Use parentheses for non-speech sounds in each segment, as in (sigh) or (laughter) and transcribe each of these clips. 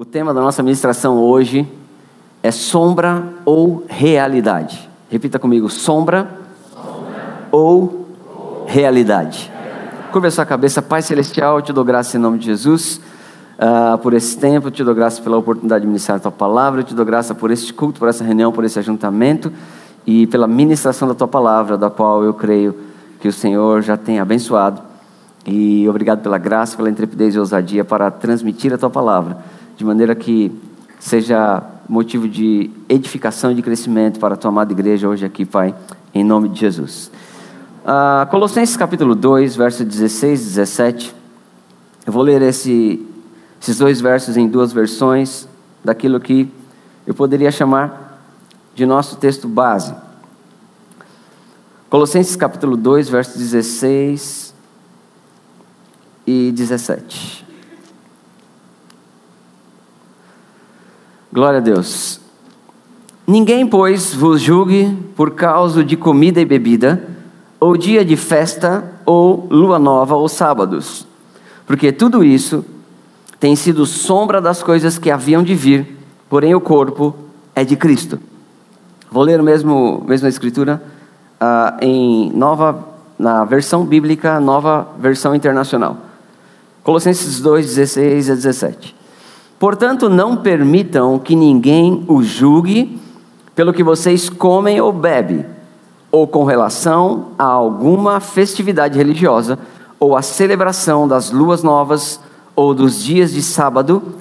O tema da nossa ministração hoje é sombra ou realidade. Repita comigo: sombra, sombra. Ou, ou realidade. realidade. Curva sua cabeça, Pai Celestial, eu te dou graça em nome de Jesus. Uh, por esse tempo, eu te dou graça pela oportunidade de ministrar a tua palavra, eu te dou graça por este culto, por essa reunião, por esse ajuntamento e pela ministração da tua palavra, da qual eu creio que o Senhor já tem abençoado. E obrigado pela graça, pela intrepidez e ousadia para transmitir a tua palavra de maneira que seja motivo de edificação e de crescimento para a tua amada igreja hoje aqui, Pai, em nome de Jesus. Uh, Colossenses capítulo 2, verso 16 e 17. Eu vou ler esse, esses dois versos em duas versões daquilo que eu poderia chamar de nosso texto base. Colossenses capítulo 2, versos 16 e 17. Glória a Deus. Ninguém, pois, vos julgue por causa de comida e bebida, ou dia de festa, ou lua nova, ou sábados, porque tudo isso tem sido sombra das coisas que haviam de vir, porém o corpo é de Cristo. Vou ler mesmo mesma escritura uh, em nova na versão bíblica, nova versão internacional. Colossenses 2, 16 a 17. Portanto, não permitam que ninguém o julgue pelo que vocês comem ou bebem, ou com relação a alguma festividade religiosa, ou a celebração das luas novas, ou dos dias de sábado.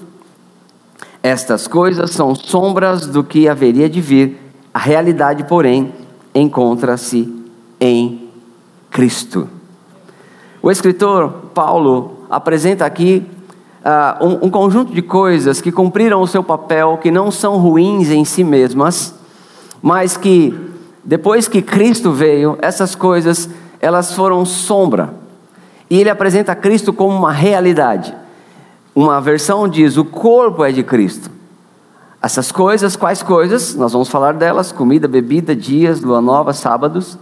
Estas coisas são sombras do que haveria de vir, a realidade, porém, encontra-se em Cristo. O escritor Paulo apresenta aqui uh, um, um conjunto de coisas que cumpriram o seu papel, que não são ruins em si mesmas, mas que depois que Cristo veio, essas coisas elas foram sombra. E ele apresenta Cristo como uma realidade. Uma versão diz: o corpo é de Cristo. Essas coisas, quais coisas? Nós vamos falar delas: comida, bebida, dias, lua nova, sábados.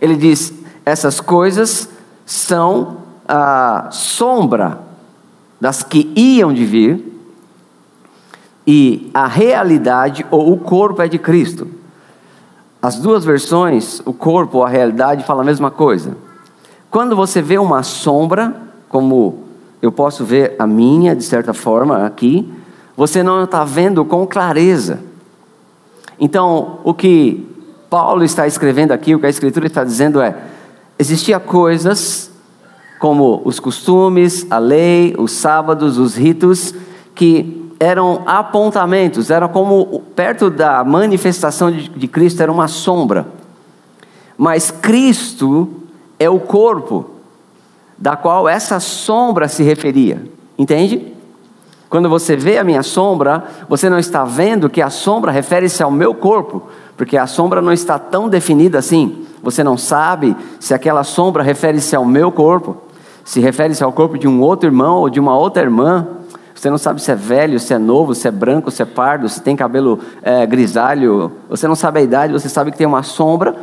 Ele diz: essas coisas são a sombra das que iam de vir, e a realidade ou o corpo é de Cristo. As duas versões, o corpo ou a realidade, falam a mesma coisa. Quando você vê uma sombra, como eu posso ver a minha, de certa forma, aqui, você não está vendo com clareza. Então, o que Paulo está escrevendo aqui, o que a Escritura está dizendo é: existia coisas como os costumes, a lei, os sábados, os ritos, que eram apontamentos, eram como perto da manifestação de, de Cristo, era uma sombra. Mas Cristo é o corpo, da qual essa sombra se referia, entende? Quando você vê a minha sombra, você não está vendo que a sombra refere-se ao meu corpo, porque a sombra não está tão definida assim. Você não sabe se aquela sombra refere-se ao meu corpo se refere-se ao corpo de um outro irmão ou de uma outra irmã. Você não sabe se é velho, se é novo, se é branco, se é pardo, se tem cabelo é, grisalho. Você não sabe a idade, você sabe que tem uma sombra,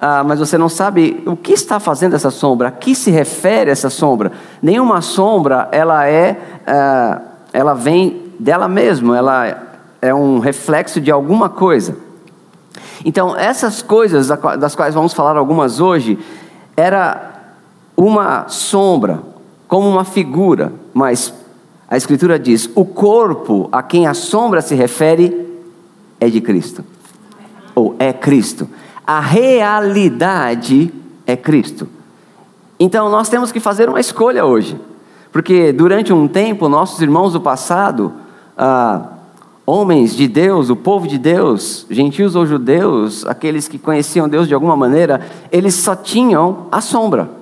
ah, mas você não sabe o que está fazendo essa sombra, a que se refere essa sombra. Nenhuma sombra, ela é, é ela vem dela mesma, ela é um reflexo de alguma coisa. Então, essas coisas das quais vamos falar algumas hoje, era uma sombra, como uma figura, mas a Escritura diz: o corpo a quem a sombra se refere é de Cristo, ou é Cristo. A realidade é Cristo. Então nós temos que fazer uma escolha hoje, porque durante um tempo nossos irmãos do passado, ah, homens de Deus, o povo de Deus, gentios ou judeus, aqueles que conheciam Deus de alguma maneira, eles só tinham a sombra.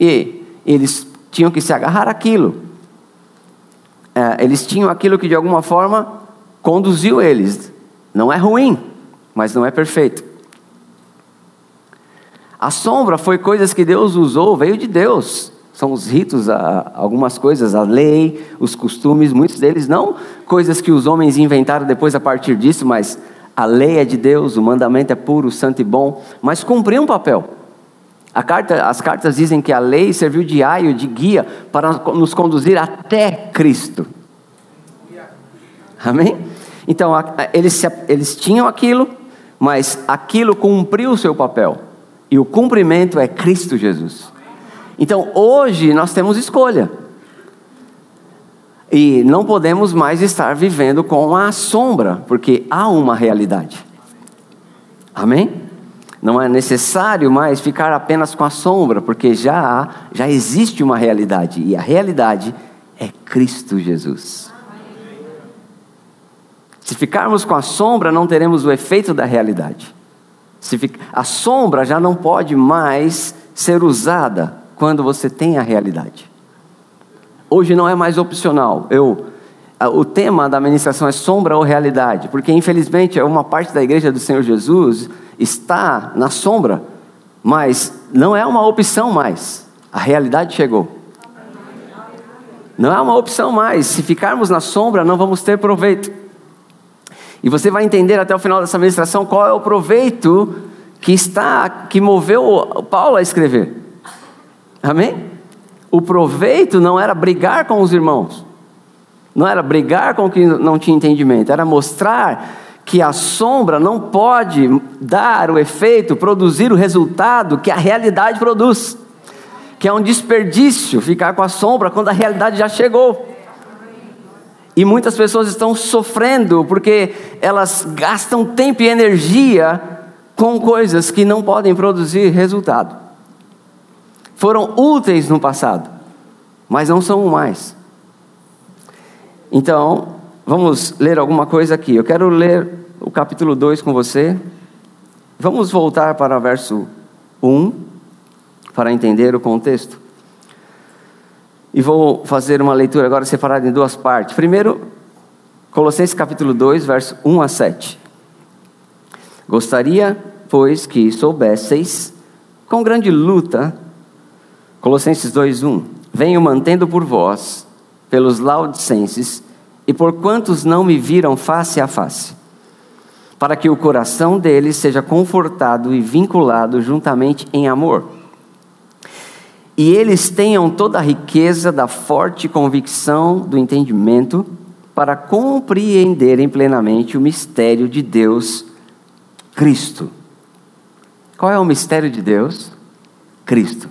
E eles tinham que se agarrar àquilo. É, eles tinham aquilo que de alguma forma conduziu eles. Não é ruim, mas não é perfeito. A sombra foi coisas que Deus usou, veio de Deus. São os ritos, algumas coisas, a lei, os costumes, muitos deles não coisas que os homens inventaram depois a partir disso, mas a lei é de Deus, o mandamento é puro, santo e bom, mas cumpriu um papel. Carta, as cartas dizem que a lei serviu de aio, de guia, para nos conduzir até Cristo. Amém? Então, eles, eles tinham aquilo, mas aquilo cumpriu o seu papel. E o cumprimento é Cristo Jesus. Então, hoje nós temos escolha. E não podemos mais estar vivendo com a sombra, porque há uma realidade. Amém? Não é necessário mais ficar apenas com a sombra, porque já já existe uma realidade, e a realidade é Cristo Jesus. Se ficarmos com a sombra, não teremos o efeito da realidade. Fica... A sombra já não pode mais ser usada quando você tem a realidade. Hoje não é mais opcional. Eu, o tema da ministração é sombra ou realidade, porque infelizmente uma parte da igreja do Senhor Jesus está na sombra, mas não é uma opção mais. A realidade chegou. Não é uma opção mais. Se ficarmos na sombra, não vamos ter proveito. E você vai entender até o final dessa ministração qual é o proveito que está que moveu Paulo a escrever. Amém? O proveito não era brigar com os irmãos, não era brigar com quem não tinha entendimento, era mostrar que a sombra não pode dar o efeito, produzir o resultado que a realidade produz. Que é um desperdício ficar com a sombra quando a realidade já chegou. E muitas pessoas estão sofrendo porque elas gastam tempo e energia com coisas que não podem produzir resultado. Foram úteis no passado, mas não são mais. Então, vamos ler alguma coisa aqui. Eu quero ler o capítulo 2 com você. Vamos voltar para o verso 1 para entender o contexto. E vou fazer uma leitura agora separada em duas partes. Primeiro, Colossenses capítulo 2, verso 1 a 7. Gostaria, pois, que soubesseis com grande luta, Colossenses 2, 1. Venho mantendo por vós, pelos laudicenses, e por quantos não me viram face a face para que o coração deles seja confortado e vinculado juntamente em amor. E eles tenham toda a riqueza da forte convicção do entendimento, para compreenderem plenamente o mistério de Deus, Cristo. Qual é o mistério de Deus? Cristo.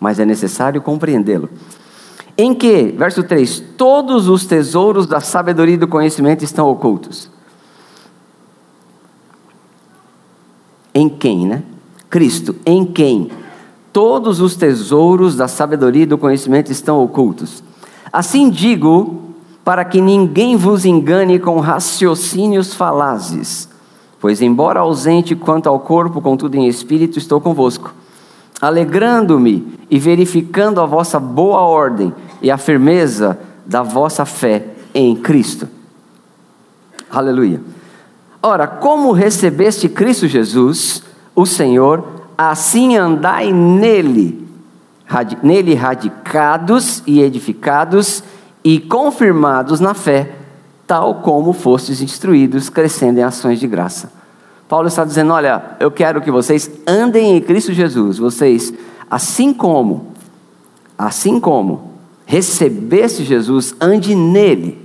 Mas é necessário compreendê-lo. Em que, verso 3: todos os tesouros da sabedoria e do conhecimento estão ocultos em quem, né? Cristo, em quem todos os tesouros da sabedoria e do conhecimento estão ocultos. Assim digo, para que ninguém vos engane com raciocínios falazes. Pois, embora ausente quanto ao corpo, contudo em espírito, estou convosco, alegrando-me e verificando a vossa boa ordem e a firmeza da vossa fé em Cristo. Aleluia. Ora, como recebeste Cristo Jesus, o Senhor, assim andai nele, nele radicados e edificados e confirmados na fé, tal como fostes instruídos, crescendo em ações de graça. Paulo está dizendo: Olha, eu quero que vocês andem em Cristo Jesus, vocês, assim como, assim como recebeste Jesus, ande nele.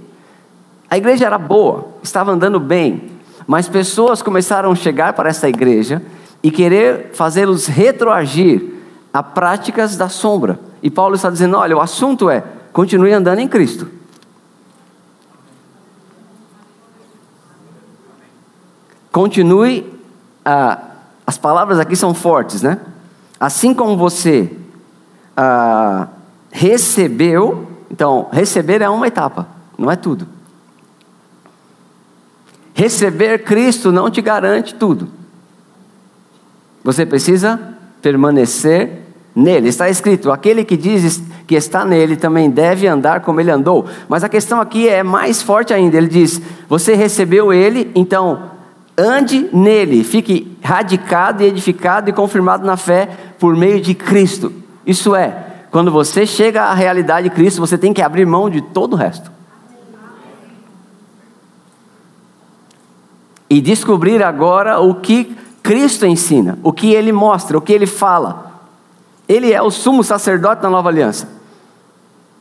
A igreja era boa, estava andando bem, mas pessoas começaram a chegar para essa igreja e querer fazê-los retroagir a práticas da sombra. E Paulo está dizendo: olha, o assunto é continue andando em Cristo. Continue, ah, as palavras aqui são fortes, né? Assim como você ah, recebeu, então, receber é uma etapa, não é tudo. Receber Cristo não te garante tudo. Você precisa permanecer nele. Está escrito: aquele que diz que está nele também deve andar como ele andou. Mas a questão aqui é mais forte ainda. Ele diz: você recebeu ele, então ande nele, fique radicado e edificado e confirmado na fé por meio de Cristo. Isso é, quando você chega à realidade de Cristo, você tem que abrir mão de todo o resto. e descobrir agora o que Cristo ensina, o que ele mostra, o que ele fala. Ele é o sumo sacerdote da nova aliança.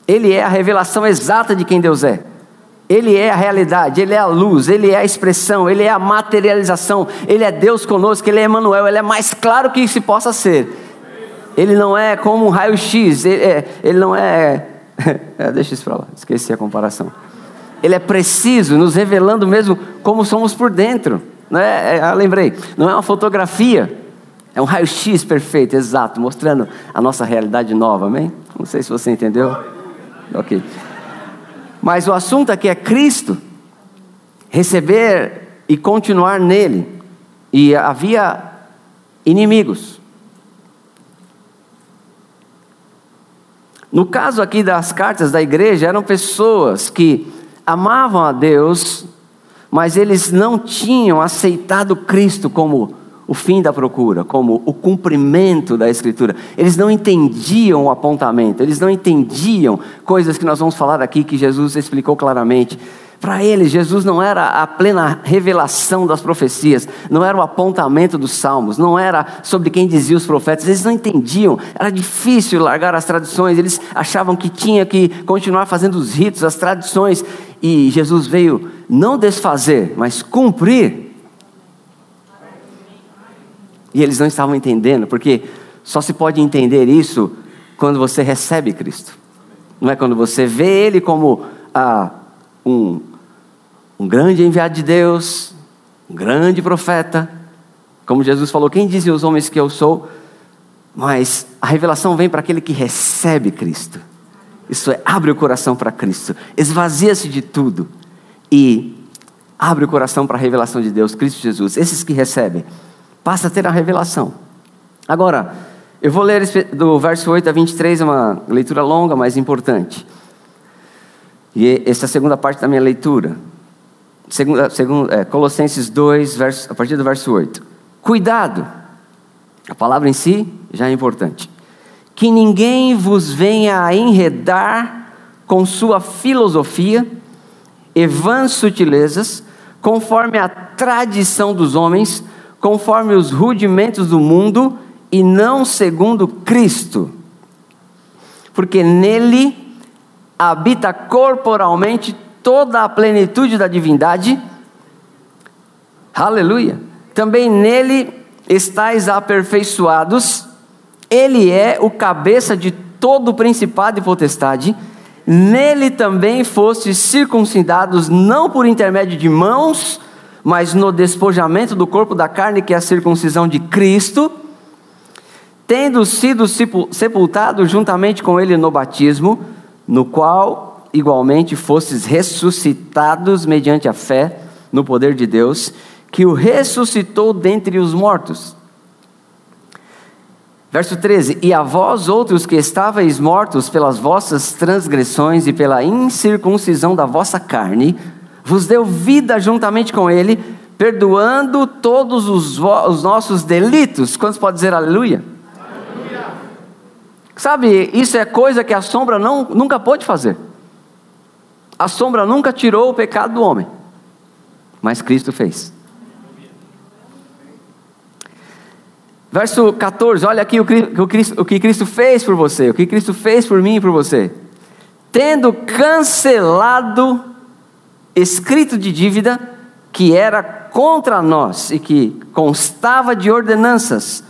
Ele é a revelação exata de quem Deus é. Ele é a realidade, Ele é a luz, Ele é a expressão, Ele é a materialização, Ele é Deus conosco, Ele é Emmanuel, Ele é mais claro que se possa ser. Ele não é como um raio-x, ele, é, ele, não é... (laughs) é deixa isso para lá, esqueci a comparação. Ele é preciso, nos revelando mesmo como somos por dentro. Não é, é, ah, lembrei, não é uma fotografia, é um raio-x perfeito, exato, mostrando a nossa realidade nova, amém? Não sei se você entendeu. Ok. Mas o assunto aqui é Cristo, receber e continuar nele. E havia inimigos. No caso aqui das cartas da igreja, eram pessoas que amavam a Deus, mas eles não tinham aceitado Cristo como o fim da procura, como o cumprimento da Escritura. Eles não entendiam o apontamento, eles não entendiam coisas que nós vamos falar aqui que Jesus explicou claramente. Para eles, Jesus não era a plena revelação das profecias, não era o apontamento dos salmos, não era sobre quem dizia os profetas, eles não entendiam, era difícil largar as tradições, eles achavam que tinha que continuar fazendo os ritos, as tradições, e Jesus veio não desfazer, mas cumprir e eles não estavam entendendo, porque só se pode entender isso quando você recebe Cristo. Não é quando você vê Ele como ah, um, um grande enviado de Deus, um grande profeta. Como Jesus falou: Quem dizem os homens que eu sou? Mas a revelação vem para aquele que recebe Cristo. Isso é, abre o coração para Cristo, esvazia-se de tudo e abre o coração para a revelação de Deus, Cristo Jesus. Esses que recebem passa a ter a revelação. Agora, eu vou ler do verso 8 a 23, é uma leitura longa, mas importante. E essa é a segunda parte da minha leitura. Segunda, segunda, é, Colossenses 2, verso, a partir do verso 8. Cuidado, a palavra em si já é importante. Que ninguém vos venha a enredar com sua filosofia e vãs sutilezas, conforme a tradição dos homens, conforme os rudimentos do mundo e não segundo Cristo. Porque nele habita corporalmente toda a plenitude da divindade. Aleluia. Também nele estáis aperfeiçoados. Ele é o cabeça de todo o principado e potestade. Nele também fostes circuncidados, não por intermédio de mãos, mas no despojamento do corpo da carne, que é a circuncisão de Cristo, tendo sido sepultados juntamente com Ele no batismo, no qual igualmente fostes ressuscitados mediante a fé no poder de Deus, que o ressuscitou dentre os mortos. Verso 13: E a vós outros que estáveis mortos pelas vossas transgressões e pela incircuncisão da vossa carne, vos deu vida juntamente com Ele, perdoando todos os, os nossos delitos. Quantos podem dizer aleluia? aleluia? Sabe, isso é coisa que a sombra não, nunca pôde fazer. A sombra nunca tirou o pecado do homem, mas Cristo fez. Verso 14, olha aqui o, que Cristo fez por você, o que Cristo fez por mim e por você. Tendo cancelado escrito de dívida que era contra nós e que constava de ordenanças,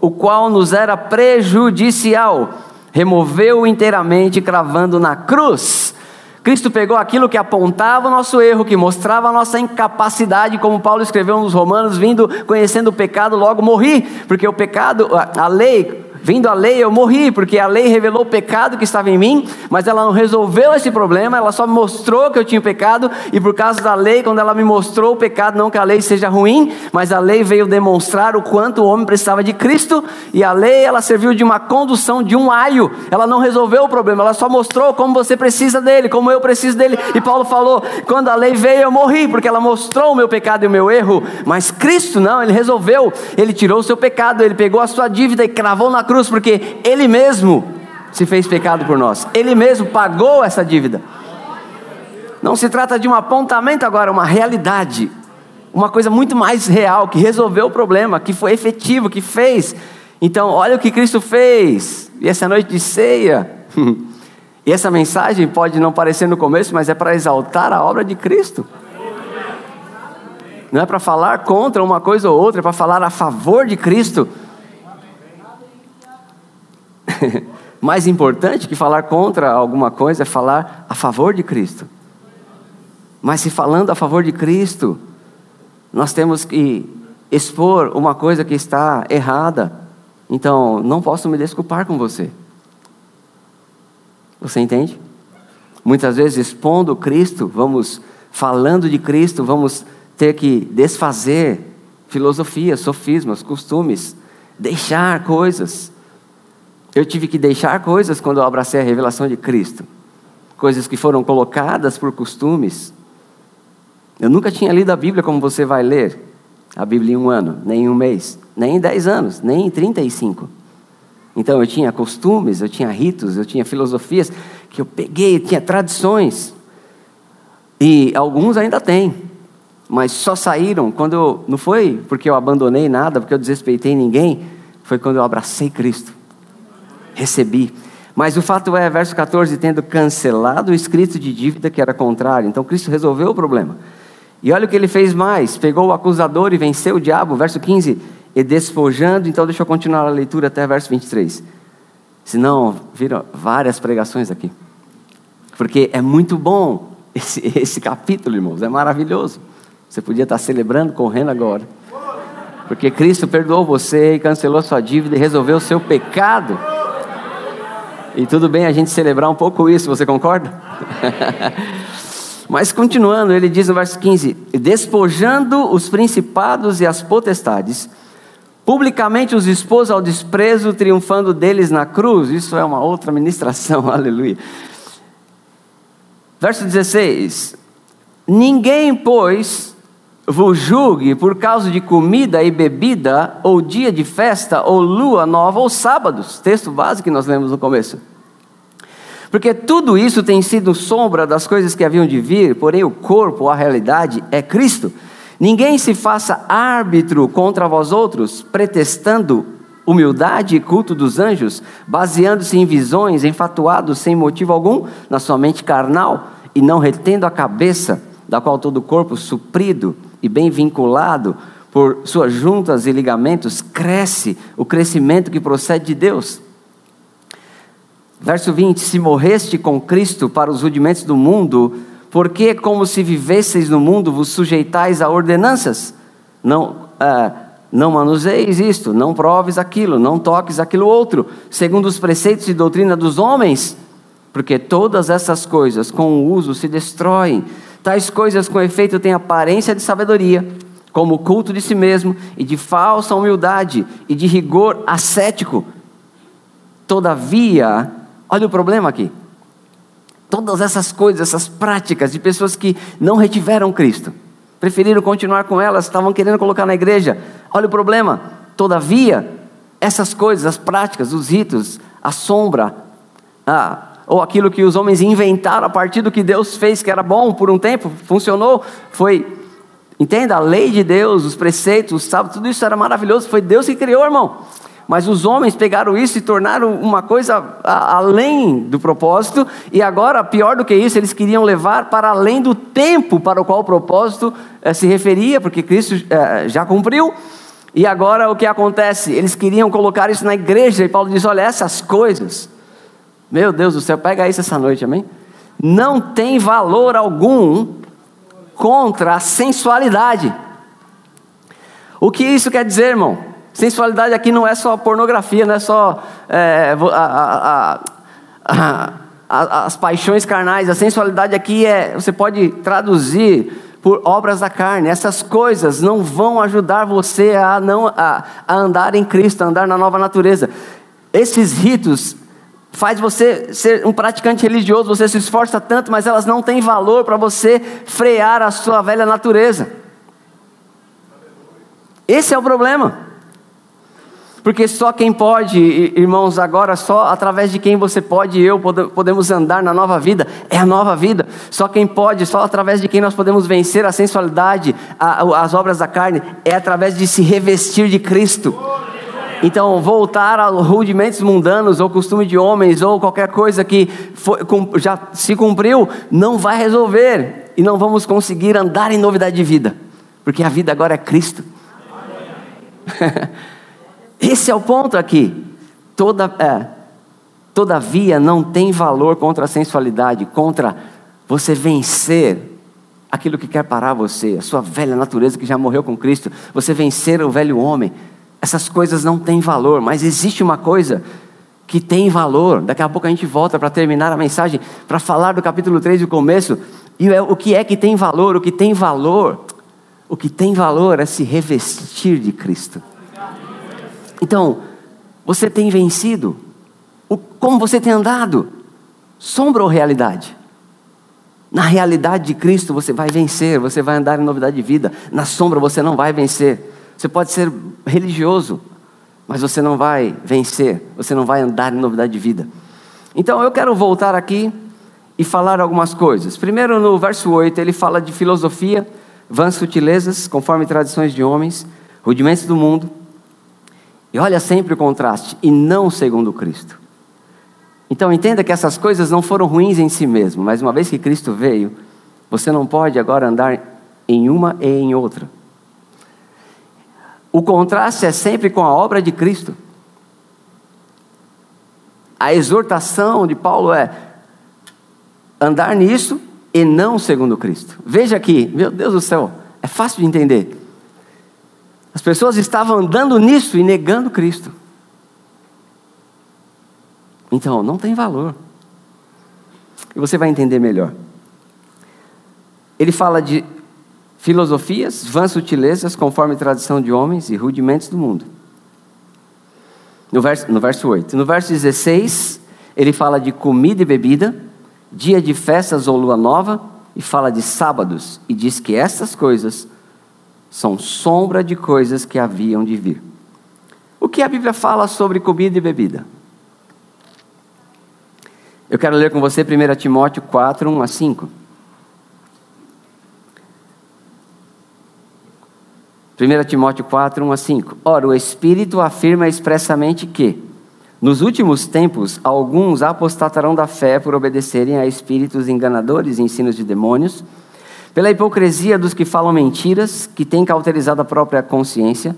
o qual nos era prejudicial, removeu inteiramente, cravando na cruz. Cristo pegou aquilo que apontava o nosso erro, que mostrava a nossa incapacidade, como Paulo escreveu nos Romanos, vindo conhecendo o pecado, logo morri, porque o pecado, a lei Vindo a lei, eu morri, porque a lei revelou o pecado que estava em mim, mas ela não resolveu esse problema, ela só mostrou que eu tinha pecado, e por causa da lei, quando ela me mostrou o pecado, não que a lei seja ruim, mas a lei veio demonstrar o quanto o homem precisava de Cristo, e a lei ela serviu de uma condução, de um aio, ela não resolveu o problema, ela só mostrou como você precisa dele, como eu preciso dele, e Paulo falou: quando a lei veio, eu morri, porque ela mostrou o meu pecado e o meu erro, mas Cristo não, ele resolveu, ele tirou o seu pecado, ele pegou a sua dívida e cravou na cruz cruz, porque Ele mesmo se fez pecado por nós, Ele mesmo pagou essa dívida. Não se trata de um apontamento agora, uma realidade, uma coisa muito mais real, que resolveu o problema, que foi efetivo, que fez. Então, olha o que Cristo fez, e essa noite de ceia. (laughs) E essa mensagem pode não parecer no começo, mas é para exaltar a obra de Cristo. Não é para falar contra uma coisa ou outra, é para falar a favor de Cristo. (laughs) Mais importante que falar contra alguma coisa é falar a favor de Cristo. Mas se falando a favor de Cristo, nós temos que expor uma coisa que está errada. Então, não posso me desculpar com você. Você entende? Muitas vezes, expondo Cristo, vamos falando de Cristo, vamos ter que desfazer filosofias, sofismas, costumes, deixar coisas. Eu tive que deixar coisas quando eu abracei a revelação de Cristo, coisas que foram colocadas por costumes. Eu nunca tinha lido a Bíblia como você vai ler a Bíblia em um ano, nem em um mês, nem em dez anos, nem em trinta e cinco. Então eu tinha costumes, eu tinha ritos, eu tinha filosofias que eu peguei, tinha tradições. E alguns ainda têm, mas só saíram quando eu, não foi porque eu abandonei nada, porque eu desrespeitei ninguém, foi quando eu abracei Cristo. Recebi. Mas o fato é, verso 14, tendo cancelado o escrito de dívida que era contrário. Então Cristo resolveu o problema. E olha o que ele fez mais: pegou o acusador e venceu o diabo. Verso 15, e despojando. Então deixa eu continuar a leitura até verso 23. Senão, viram várias pregações aqui. Porque é muito bom esse, esse capítulo, irmãos, é maravilhoso. Você podia estar celebrando, correndo agora. Porque Cristo perdoou você e cancelou sua dívida e resolveu o seu pecado. E tudo bem a gente celebrar um pouco isso, você concorda? (laughs) Mas continuando, ele diz no verso 15: Despojando os principados e as potestades, publicamente os expôs ao desprezo, triunfando deles na cruz. Isso é uma outra ministração, (laughs) aleluia. Verso 16: Ninguém, pois, vos julgue por causa de comida e bebida, ou dia de festa, ou lua nova, ou sábados. Texto básico que nós lemos no começo. Porque tudo isso tem sido sombra das coisas que haviam de vir, porém o corpo, a realidade, é Cristo. Ninguém se faça árbitro contra vós outros, pretextando humildade e culto dos anjos, baseando-se em visões, enfatuados sem motivo algum na sua mente carnal, e não retendo a cabeça, da qual todo o corpo suprido e bem vinculado por suas juntas e ligamentos, cresce o crescimento que procede de Deus. Verso 20: Se morreste com Cristo para os rudimentos do mundo, porque como se vivesseis no mundo, vos sujeitais a ordenanças? Não, ah, não manuseis isto, não proves aquilo, não toques aquilo outro, segundo os preceitos e doutrina dos homens, porque todas essas coisas com o uso se destroem. Tais coisas com efeito têm aparência de sabedoria, como culto de si mesmo, e de falsa humildade, e de rigor ascético. Todavia, olha o problema aqui. Todas essas coisas, essas práticas de pessoas que não retiveram Cristo, preferiram continuar com elas, estavam querendo colocar na igreja. Olha o problema. Todavia, essas coisas, as práticas, os ritos, a sombra, a, ou aquilo que os homens inventaram a partir do que Deus fez, que era bom por um tempo, funcionou, foi, entenda, a lei de Deus, os preceitos, os sábados, tudo isso era maravilhoso, foi Deus que criou, irmão. Mas os homens pegaram isso e tornaram uma coisa além do propósito, e agora, pior do que isso, eles queriam levar para além do tempo para o qual o propósito eh, se referia, porque Cristo eh, já cumpriu. E agora o que acontece? Eles queriam colocar isso na igreja, e Paulo diz: olha, essas coisas meu Deus do céu, pega isso essa noite, amém? Não tem valor algum contra a sensualidade. O que isso quer dizer, irmão? Sensualidade aqui não é só pornografia, não é só é, a, a, a, as paixões carnais. A sensualidade aqui é, você pode traduzir por obras da carne. Essas coisas não vão ajudar você a, não, a, a andar em Cristo, a andar na nova natureza. Esses ritos faz você ser um praticante religioso, você se esforça tanto, mas elas não têm valor para você frear a sua velha natureza. Esse é o problema. Porque só quem pode, irmãos, agora só através de quem você pode e eu podemos andar na nova vida, é a nova vida. Só quem pode, só através de quem nós podemos vencer a sensualidade, as obras da carne, é através de se revestir de Cristo. Então, voltar a rudimentos mundanos, ou costume de homens, ou qualquer coisa que foi, já se cumpriu, não vai resolver. E não vamos conseguir andar em novidade de vida, porque a vida agora é Cristo. (laughs) Esse é o ponto aqui. Toda, é, todavia, não tem valor contra a sensualidade, contra você vencer aquilo que quer parar você, a sua velha natureza que já morreu com Cristo, você vencer o velho homem. Essas coisas não têm valor, mas existe uma coisa que tem valor. Daqui a pouco a gente volta para terminar a mensagem, para falar do capítulo 3 do começo. E é, o que é que tem valor? O que tem valor? O que tem valor é se revestir de Cristo. Então, você tem vencido? O, como você tem andado? Sombra ou realidade? Na realidade de Cristo você vai vencer, você vai andar em novidade de vida. Na sombra você não vai vencer. Você pode ser religioso, mas você não vai vencer, você não vai andar em novidade de vida. Então eu quero voltar aqui e falar algumas coisas. Primeiro, no verso 8, ele fala de filosofia, vãs sutilezas, conforme tradições de homens, rudimentos do mundo. E olha sempre o contraste, e não segundo Cristo. Então entenda que essas coisas não foram ruins em si mesmo, mas uma vez que Cristo veio, você não pode agora andar em uma e em outra. O contraste é sempre com a obra de Cristo. A exortação de Paulo é andar nisso e não segundo Cristo. Veja aqui, meu Deus do céu, é fácil de entender. As pessoas estavam andando nisso e negando Cristo. Então, não tem valor. E você vai entender melhor. Ele fala de filosofias, vãs sutilezas, conforme tradição de homens e rudimentos do mundo. No verso, no verso 8. No verso 16, ele fala de comida e bebida, dia de festas ou lua nova, e fala de sábados, e diz que essas coisas são sombra de coisas que haviam de vir. O que a Bíblia fala sobre comida e bebida? Eu quero ler com você 1 Timóteo 4, 1 a 5. 1 Timóteo 4, 1 a 5. Ora, o Espírito afirma expressamente que, nos últimos tempos, alguns apostatarão da fé por obedecerem a espíritos enganadores e ensinos de demônios, pela hipocrisia dos que falam mentiras, que têm cauterizado a própria consciência,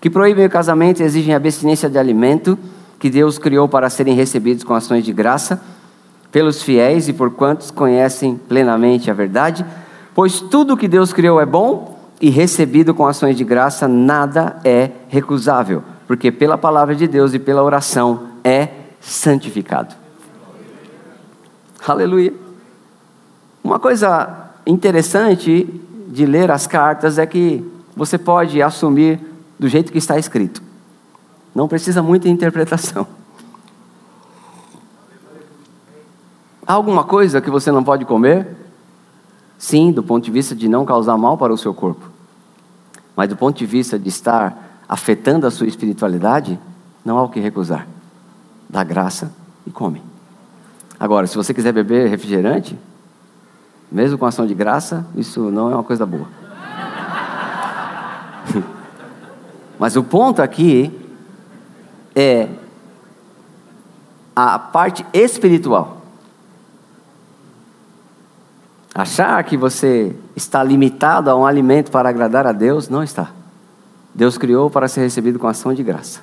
que proíbem o casamento e exigem abstinência de alimento, que Deus criou para serem recebidos com ações de graça pelos fiéis e por quantos conhecem plenamente a verdade, pois tudo que Deus criou é bom e recebido com ações de graça, nada é recusável, porque pela palavra de Deus e pela oração é santificado. Aleluia. Uma coisa interessante de ler as cartas é que você pode assumir do jeito que está escrito. Não precisa muita interpretação. Há alguma coisa que você não pode comer? Sim, do ponto de vista de não causar mal para o seu corpo. Mas do ponto de vista de estar afetando a sua espiritualidade, não há o que recusar. Dá graça e come. Agora, se você quiser beber refrigerante, mesmo com ação de graça, isso não é uma coisa boa. (laughs) Mas o ponto aqui é a parte espiritual. Achar que você está limitado a um alimento para agradar a Deus, não está. Deus criou para ser recebido com ação de graça.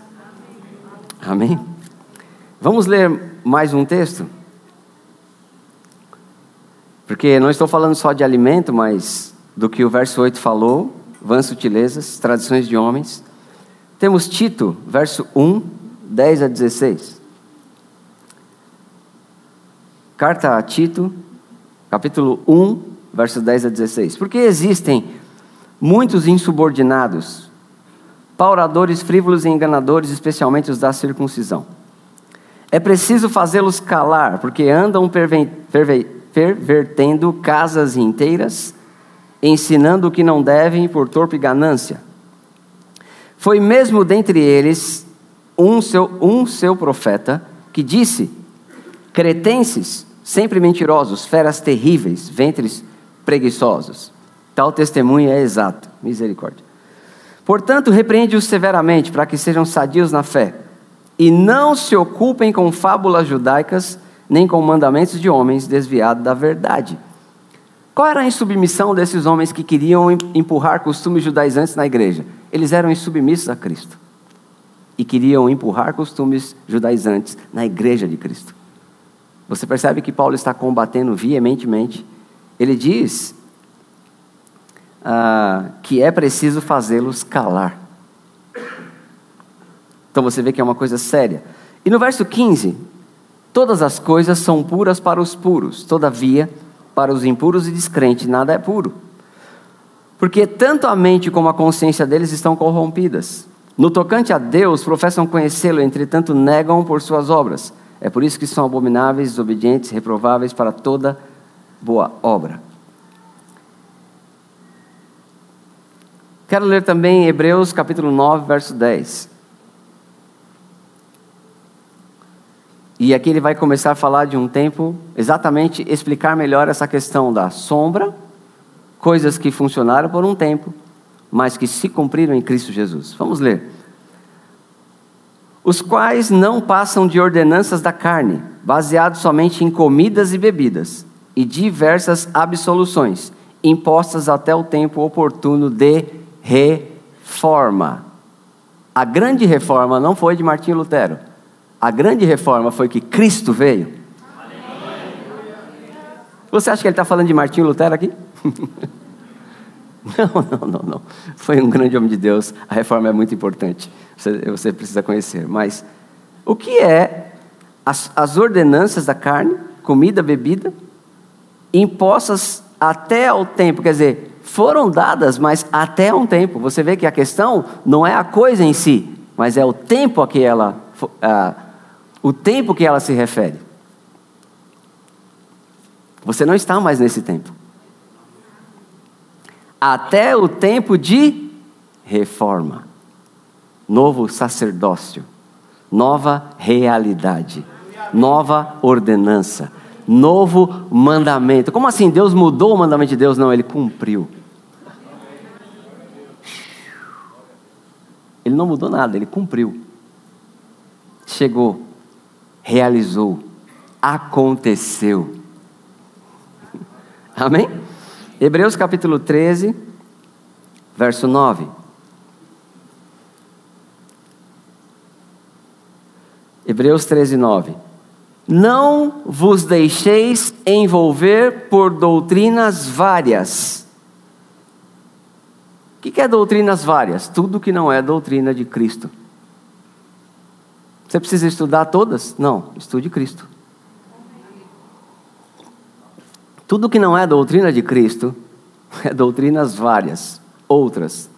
Amém? Vamos ler mais um texto? Porque não estou falando só de alimento, mas do que o verso 8 falou, vãs sutilezas, tradições de homens. Temos Tito, verso 1, 10 a 16. Carta a Tito, capítulo 1, versos 10 a 16. Porque existem muitos insubordinados, pauradores frívolos e enganadores, especialmente os da circuncisão. É preciso fazê-los calar, porque andam pervertendo casas inteiras, ensinando o que não devem por torpe ganância. Foi mesmo dentre eles um seu, um seu profeta que disse: Cretenses, sempre mentirosos, feras terríveis, ventres preguiçosos. Tal testemunho é exato. Misericórdia. Portanto, repreende-os severamente, para que sejam sadios na fé, e não se ocupem com fábulas judaicas, nem com mandamentos de homens desviados da verdade. Qual era a insubmissão desses homens que queriam empurrar costumes judaizantes na igreja? Eles eram insubmissos a Cristo. E queriam empurrar costumes judaizantes na igreja de Cristo. Você percebe que Paulo está combatendo veementemente. Ele diz ah, que é preciso fazê-los calar. Então você vê que é uma coisa séria. E no verso 15: Todas as coisas são puras para os puros, todavia, para os impuros e descrentes, nada é puro. Porque tanto a mente como a consciência deles estão corrompidas. No tocante a Deus, professam conhecê-lo, entretanto negam por suas obras. É por isso que são abomináveis, desobedientes, reprováveis para toda boa obra. Quero ler também Hebreus capítulo 9, verso 10. E aqui ele vai começar a falar de um tempo, exatamente explicar melhor essa questão da sombra, coisas que funcionaram por um tempo, mas que se cumpriram em Cristo Jesus. Vamos ler. Os quais não passam de ordenanças da carne, baseados somente em comidas e bebidas, e diversas absoluções, impostas até o tempo oportuno de reforma. A grande reforma não foi de Martinho Lutero. A grande reforma foi que Cristo veio. Você acha que ele está falando de Martinho Lutero aqui? (laughs) não, não, não, não. Foi um grande homem de Deus. A reforma é muito importante. Você, você precisa conhecer. Mas o que é as, as ordenanças da carne, comida, bebida, impostas até ao tempo? Quer dizer, foram dadas, mas até um tempo. Você vê que a questão não é a coisa em si, mas é o tempo a que ela, uh, o tempo que ela se refere. Você não está mais nesse tempo. Até o tempo de reforma, novo sacerdócio, nova realidade, nova ordenança, novo mandamento. Como assim? Deus mudou o mandamento de Deus? Não, ele cumpriu. Ele não mudou nada, ele cumpriu. Chegou, realizou, aconteceu. (laughs) Amém? Hebreus capítulo 13, verso 9. Hebreus 13, 9. Não vos deixeis envolver por doutrinas várias o que é doutrinas várias? Tudo que não é doutrina de Cristo. Você precisa estudar todas? Não, estude Cristo. Tudo que não é doutrina de Cristo (laughs) é doutrinas várias, outras.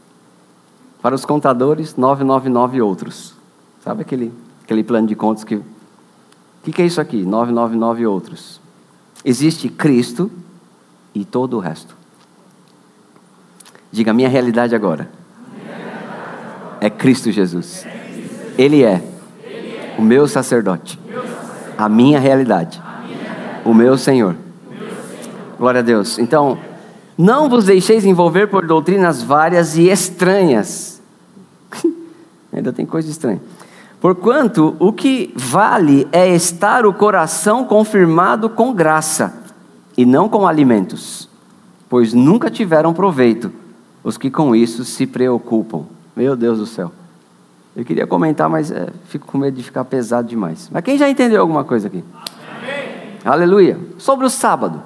Para os contadores, 999 outros. Sabe aquele, aquele plano de contas que. O que, que é isso aqui? 999 outros. Existe Cristo e todo o resto. Diga, minha realidade agora é Cristo Jesus. Ele é o meu sacerdote, a minha realidade, o meu Senhor. Glória a Deus. Então, não vos deixeis envolver por doutrinas várias e estranhas. (laughs) Ainda tem coisa estranha. Porquanto o que vale é estar o coração confirmado com graça, e não com alimentos, pois nunca tiveram proveito os que com isso se preocupam. Meu Deus do céu. Eu queria comentar, mas é, fico com medo de ficar pesado demais. Mas quem já entendeu alguma coisa aqui? Amém. Aleluia. Sobre o sábado.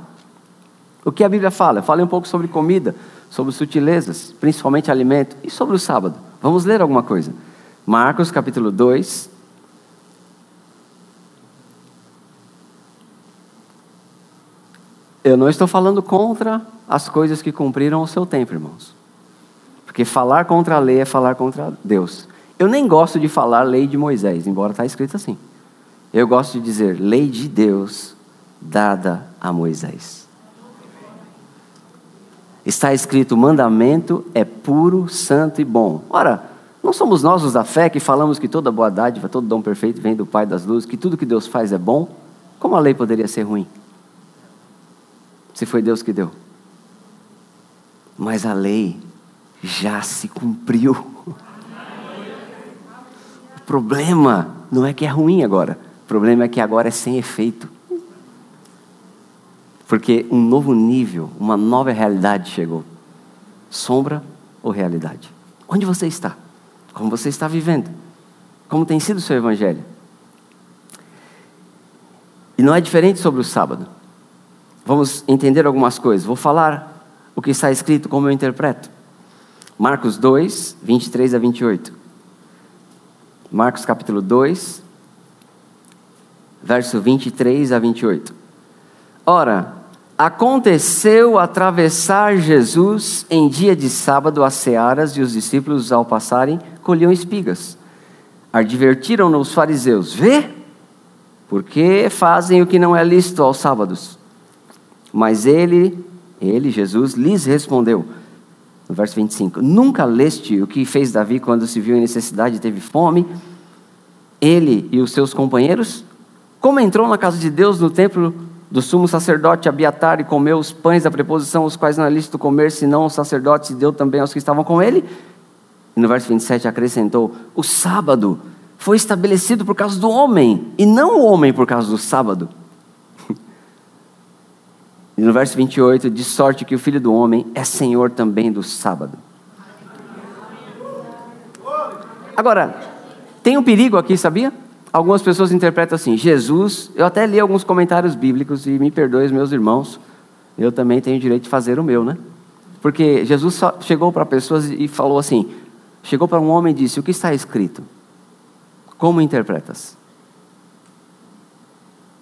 O que a Bíblia fala? Eu falei um pouco sobre comida, sobre sutilezas, principalmente alimento, e sobre o sábado. Vamos ler alguma coisa. Marcos capítulo 2. Eu não estou falando contra as coisas que cumpriram o seu tempo, irmãos. Porque falar contra a lei é falar contra Deus. Eu nem gosto de falar lei de Moisés, embora está escrito assim. Eu gosto de dizer lei de Deus dada a Moisés. Está escrito: mandamento é puro, santo e bom. Ora, não somos nós os da fé que falamos que toda boa dádiva, todo dom perfeito vem do Pai das luzes, que tudo que Deus faz é bom? Como a lei poderia ser ruim? Se foi Deus que deu. Mas a lei já se cumpriu. O problema não é que é ruim agora, o problema é que agora é sem efeito. Porque um novo nível, uma nova realidade chegou. Sombra ou realidade? Onde você está? Como você está vivendo? Como tem sido o seu evangelho? E não é diferente sobre o sábado. Vamos entender algumas coisas. Vou falar o que está escrito, como eu interpreto. Marcos 2, 23 a 28. Marcos capítulo 2, verso 23 a 28. Ora, aconteceu atravessar Jesus em dia de sábado as searas e os discípulos, ao passarem, colhiam espigas. Advertiram-no os fariseus: Vê, porque fazem o que não é lícito aos sábados. Mas ele, ele, Jesus, lhes respondeu, no verso 25: Nunca leste o que fez Davi quando se viu em necessidade e teve fome? Ele e os seus companheiros? Como entrou na casa de Deus no templo do sumo sacerdote Abiatar e comeu os pães da preposição, os quais não é lícito comer, senão os sacerdotes, e deu também aos que estavam com ele? E no verso 27 acrescentou: O sábado foi estabelecido por causa do homem, e não o homem por causa do sábado. (laughs) E no verso 28, de sorte que o filho do homem é senhor também do sábado. Agora, tem um perigo aqui, sabia? Algumas pessoas interpretam assim: Jesus, eu até li alguns comentários bíblicos, e me perdoe, meus irmãos, eu também tenho direito de fazer o meu, né? Porque Jesus chegou para pessoas e falou assim: chegou para um homem e disse: O que está escrito? Como interpretas?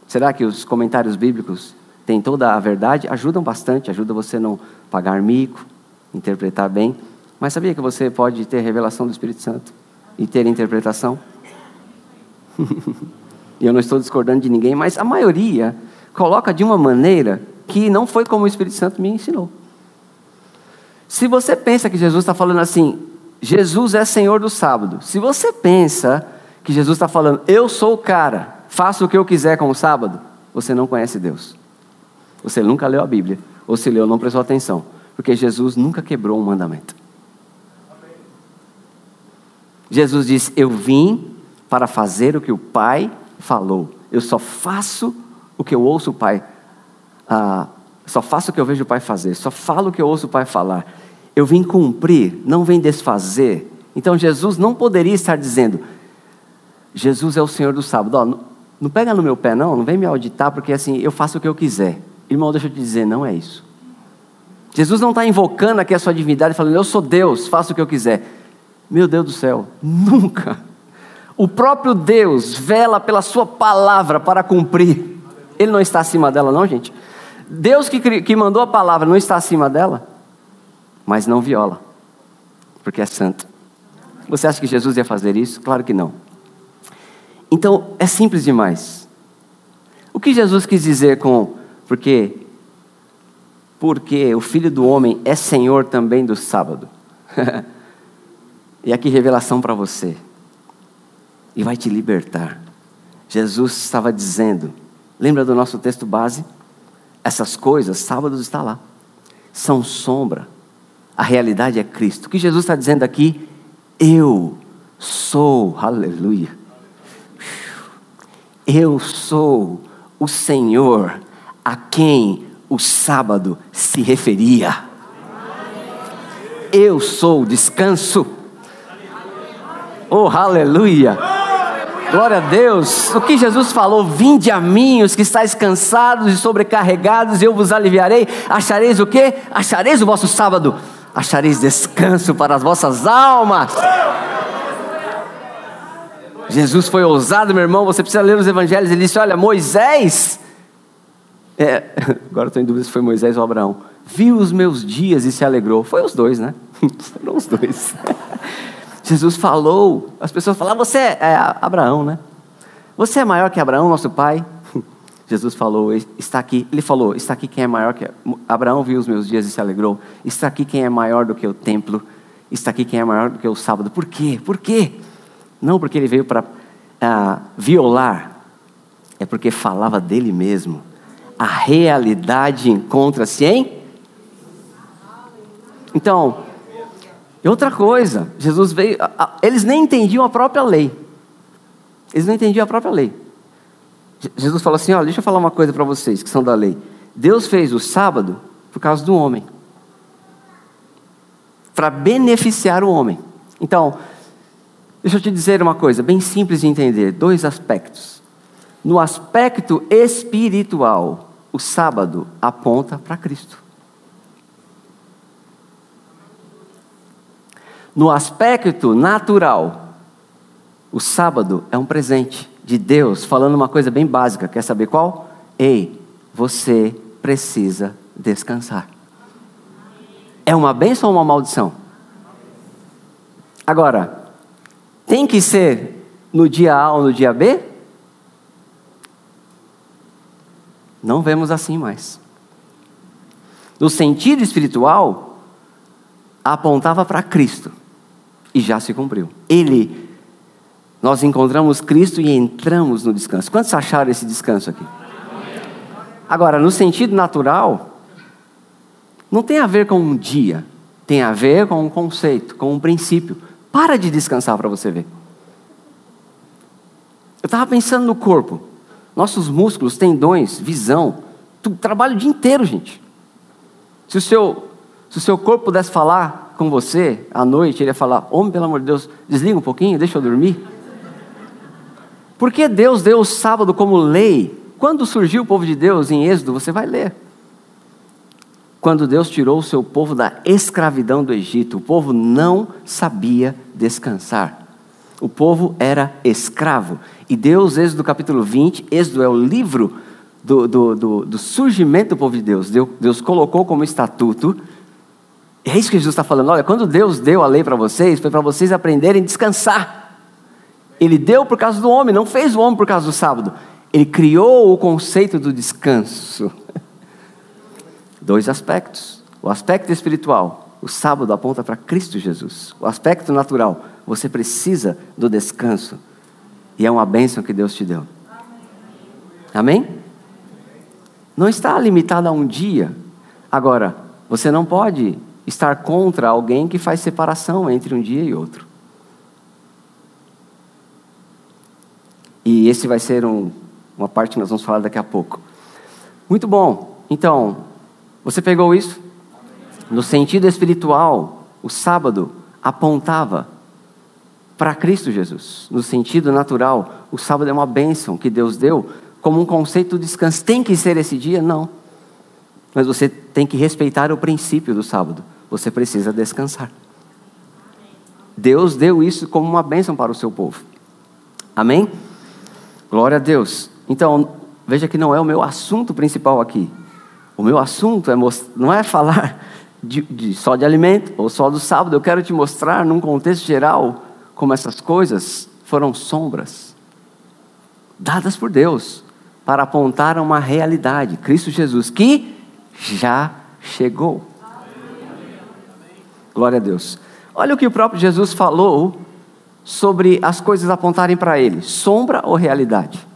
Será que os comentários bíblicos têm toda a verdade? Ajudam bastante, ajuda você a não pagar mico, interpretar bem. Mas sabia que você pode ter revelação do Espírito Santo e ter interpretação? (laughs) e eu não estou discordando de ninguém, mas a maioria coloca de uma maneira que não foi como o Espírito Santo me ensinou. Se você pensa que Jesus está falando assim, Jesus é Senhor do sábado. Se você pensa que Jesus está falando, eu sou o cara, faço o que eu quiser com o sábado, você não conhece Deus. Você nunca leu a Bíblia, ou se leu, não prestou atenção, porque Jesus nunca quebrou um mandamento. Jesus disse: Eu vim para fazer o que o Pai falou. Eu só faço o que eu ouço o Pai. Ah, só faço o que eu vejo o Pai fazer. Só falo o que eu ouço o Pai falar. Eu vim cumprir, não vim desfazer. Então Jesus não poderia estar dizendo: Jesus é o Senhor do sábado. Ó, não, não pega no meu pé, não, não vem me auditar, porque assim, eu faço o que eu quiser. Irmão, deixa eu te dizer, não é isso. Jesus não está invocando aqui a sua divindade, falando, eu sou Deus, faço o que eu quiser. Meu Deus do céu, (laughs) nunca. O próprio Deus vela pela sua palavra para cumprir. Ele não está acima dela, não, gente. Deus que, que mandou a palavra não está acima dela, mas não viola, porque é santo. Você acha que Jesus ia fazer isso? Claro que não. Então, é simples demais. O que Jesus quis dizer com porque porque o Filho do homem é Senhor também do sábado. (laughs) e aqui revelação para você. E vai te libertar. Jesus estava dizendo, lembra do nosso texto base? Essas coisas, sábados está lá. São sombra. A realidade é Cristo. O que Jesus está dizendo aqui? Eu sou, aleluia eu sou o Senhor a quem o sábado se referia. Eu sou o descanso. Oh, aleluia! Glória a Deus. O que Jesus falou: Vinde a mim, os que estáis cansados e sobrecarregados, eu vos aliviarei. Achareis o que? Achareis o vosso sábado. Achareis descanso para as vossas almas. Jesus foi ousado, meu irmão. Você precisa ler os evangelhos. Ele disse: Olha, Moisés. É, (laughs) agora estou em dúvida se foi Moisés ou Abraão. Viu os meus dias e se alegrou. Foi os dois, né? (laughs) Foram os dois. (laughs) Jesus falou. As pessoas falavam: Você é Abraão, né? Você é maior que Abraão, nosso pai? (laughs) Jesus falou: Está aqui. Ele falou: Está aqui quem é maior que. Abraão viu os meus dias e se alegrou. Está aqui quem é maior do que o templo. Está aqui quem é maior do que o sábado. Por quê? Por quê? Não porque ele veio para ah, violar, é porque falava dele mesmo. A realidade encontra-se em. Então, E outra coisa, Jesus veio, eles nem entendiam a própria lei. Eles não entendiam a própria lei. Jesus falou assim: olha, deixa eu falar uma coisa para vocês que são da lei. Deus fez o sábado por causa do homem para beneficiar o homem. Então, deixa eu te dizer uma coisa bem simples de entender: dois aspectos. No aspecto espiritual, o sábado aponta para Cristo. No aspecto natural, o sábado é um presente de Deus falando uma coisa bem básica. Quer saber qual? Ei, você precisa descansar. É uma bênção ou uma maldição? Agora, tem que ser no dia A ou no dia B? Não vemos assim mais. No sentido espiritual, apontava para Cristo e já se cumpriu. Ele, nós encontramos Cristo e entramos no descanso. Quantos acharam esse descanso aqui? Agora, no sentido natural, não tem a ver com um dia, tem a ver com um conceito, com um princípio. Para de descansar para você ver. Eu estava pensando no corpo. Nossos músculos, tendões, visão, tu, trabalho o dia inteiro, gente. Se o seu, se o seu corpo pudesse falar com você à noite, ele ia falar: Homem, pelo amor de Deus, desliga um pouquinho, deixa eu dormir. Porque Deus deu o sábado como lei quando surgiu o povo de Deus em Êxodo, você vai ler. Quando Deus tirou o seu povo da escravidão do Egito, o povo não sabia descansar. O povo era escravo. E Deus, Êxodo capítulo 20, Êxodo é o livro do, do, do, do surgimento do povo de Deus. Deus. Deus colocou como estatuto. É isso que Jesus está falando. Olha, quando Deus deu a lei para vocês, foi para vocês aprenderem a descansar. Ele deu por causa do homem, não fez o homem por causa do sábado. Ele criou o conceito do descanso. (laughs) Dois aspectos. O aspecto espiritual, o sábado aponta para Cristo Jesus. O aspecto natural, você precisa do descanso. E é uma bênção que Deus te deu. Amém? Não está limitado a um dia. Agora, você não pode estar contra alguém que faz separação entre um dia e outro. E esse vai ser um, uma parte que nós vamos falar daqui a pouco. Muito bom. Então, você pegou isso? No sentido espiritual, o sábado apontava para Cristo Jesus. No sentido natural, o sábado é uma bênção que Deus deu como um conceito de descanso. Tem que ser esse dia? Não. Mas você tem que respeitar o princípio do sábado. Você precisa descansar. Deus deu isso como uma bênção para o seu povo. Amém? Glória a Deus. Então, veja que não é o meu assunto principal aqui. O meu assunto é não é falar (laughs) de, de, só de alimento ou só do sábado. Eu quero te mostrar, num contexto geral, como essas coisas foram sombras dadas por Deus para apontar a uma realidade, Cristo Jesus, que já chegou. Glória a Deus. Olha o que o próprio Jesus falou sobre as coisas apontarem para Ele: sombra ou realidade?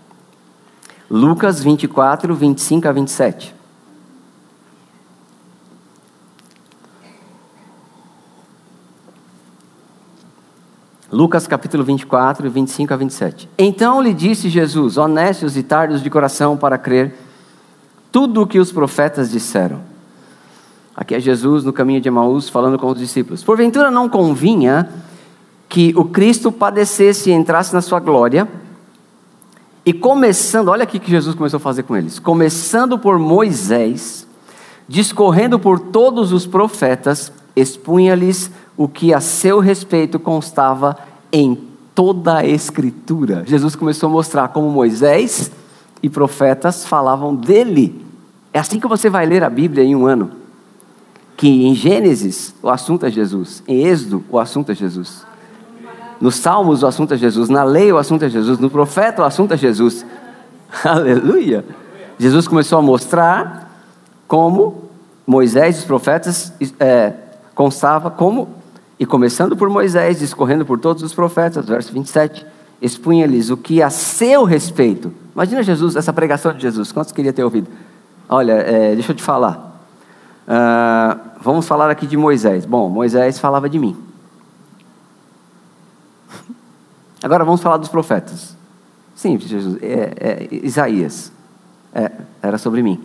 Lucas 24, 25 a 27. Lucas capítulo 24, 25 a 27. Então lhe disse Jesus: Honestos e tardos de coração para crer tudo o que os profetas disseram. Aqui é Jesus no caminho de Emaús falando com os discípulos. Porventura não convinha que o Cristo padecesse e entrasse na sua glória. E começando, olha aqui que Jesus começou a fazer com eles: começando por Moisés, discorrendo por todos os profetas, expunha-lhes o que a seu respeito constava em toda a Escritura. Jesus começou a mostrar como Moisés e profetas falavam dele. É assim que você vai ler a Bíblia em um ano. Que em Gênesis o assunto é Jesus, em Êxodo o assunto é Jesus. Nos Salmos o assunto é Jesus, na lei o assunto é Jesus, no profeta o assunto é Jesus. (laughs) Aleluia! Jesus começou a mostrar como Moisés e os profetas é, constava como, e começando por Moisés, discorrendo por todos os profetas, verso 27, expunha-lhes o que a seu respeito. Imagina Jesus, essa pregação de Jesus, quantos queria ter ouvido? Olha, é, deixa eu te falar. Uh, vamos falar aqui de Moisés. Bom, Moisés falava de mim. Agora vamos falar dos profetas. Sim, Jesus. É, é, Isaías. É, era sobre mim.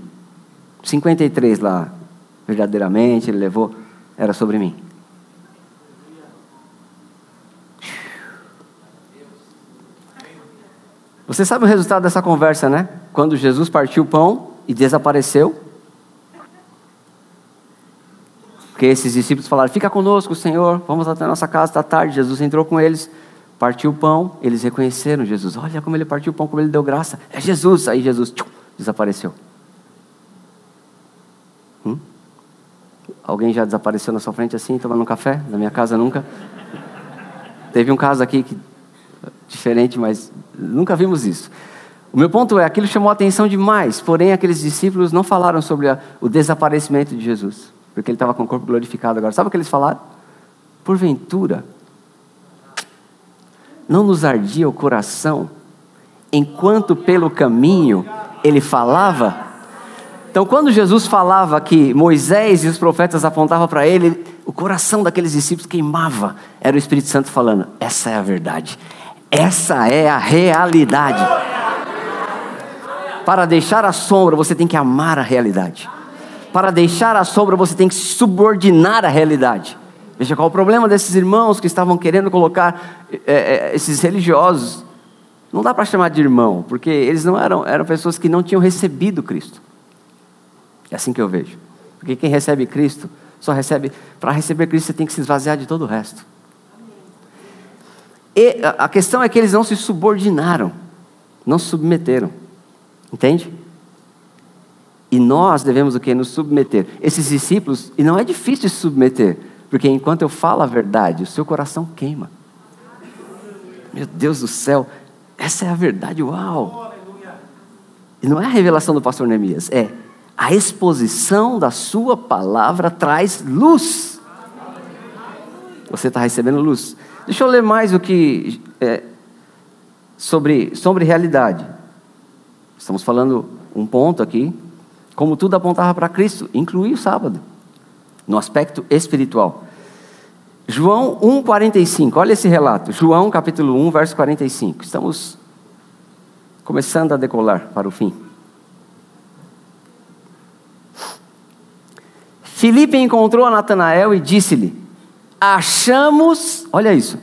53 lá, verdadeiramente, ele levou, era sobre mim. Você sabe o resultado dessa conversa, né? Quando Jesus partiu o pão e desapareceu, Porque esses discípulos falaram: Fica conosco, Senhor, vamos até a nossa casa, está tarde. Jesus entrou com eles, partiu o pão, eles reconheceram Jesus. Olha como ele partiu o pão, como ele deu graça. É Jesus. Aí Jesus tchum, desapareceu. Hum? Alguém já desapareceu na sua frente assim, tomando um café? Na minha casa nunca. Teve um caso aqui que diferente, mas nunca vimos isso. O meu ponto é, aquilo chamou a atenção demais, porém aqueles discípulos não falaram sobre a, o desaparecimento de Jesus, porque ele estava com o corpo glorificado agora. Sabe o que eles falaram? Porventura, não nos ardia o coração enquanto pelo caminho ele falava? Então, quando Jesus falava que Moisés e os profetas apontavam para ele, o coração daqueles discípulos queimava. Era o Espírito Santo falando: essa é a verdade, essa é a realidade. Para deixar a sombra, você tem que amar a realidade. Para deixar a sombra, você tem que subordinar a realidade. Veja qual o problema desses irmãos que estavam querendo colocar é, é, esses religiosos. Não dá para chamar de irmão, porque eles não eram, eram pessoas que não tinham recebido Cristo. É assim que eu vejo. Porque quem recebe Cristo, só recebe. Para receber Cristo, você tem que se esvaziar de todo o resto. E a questão é que eles não se subordinaram, não se submeteram. Entende? E nós devemos o que? Nos submeter. Esses discípulos, e não é difícil se submeter, porque enquanto eu falo a verdade, o seu coração queima. Meu Deus do céu, essa é a verdade, uau! E não é a revelação do pastor Neemias, é a exposição da sua palavra traz luz. Você está recebendo luz. Deixa eu ler mais o que é, sobre, sobre realidade. Estamos falando um ponto aqui, como tudo apontava para Cristo, incluir o sábado, no aspecto espiritual. João 1,45, olha esse relato. João capítulo 1, verso 45. Estamos começando a decolar para o fim. Filipe encontrou a Natanael e disse-lhe: achamos, olha isso,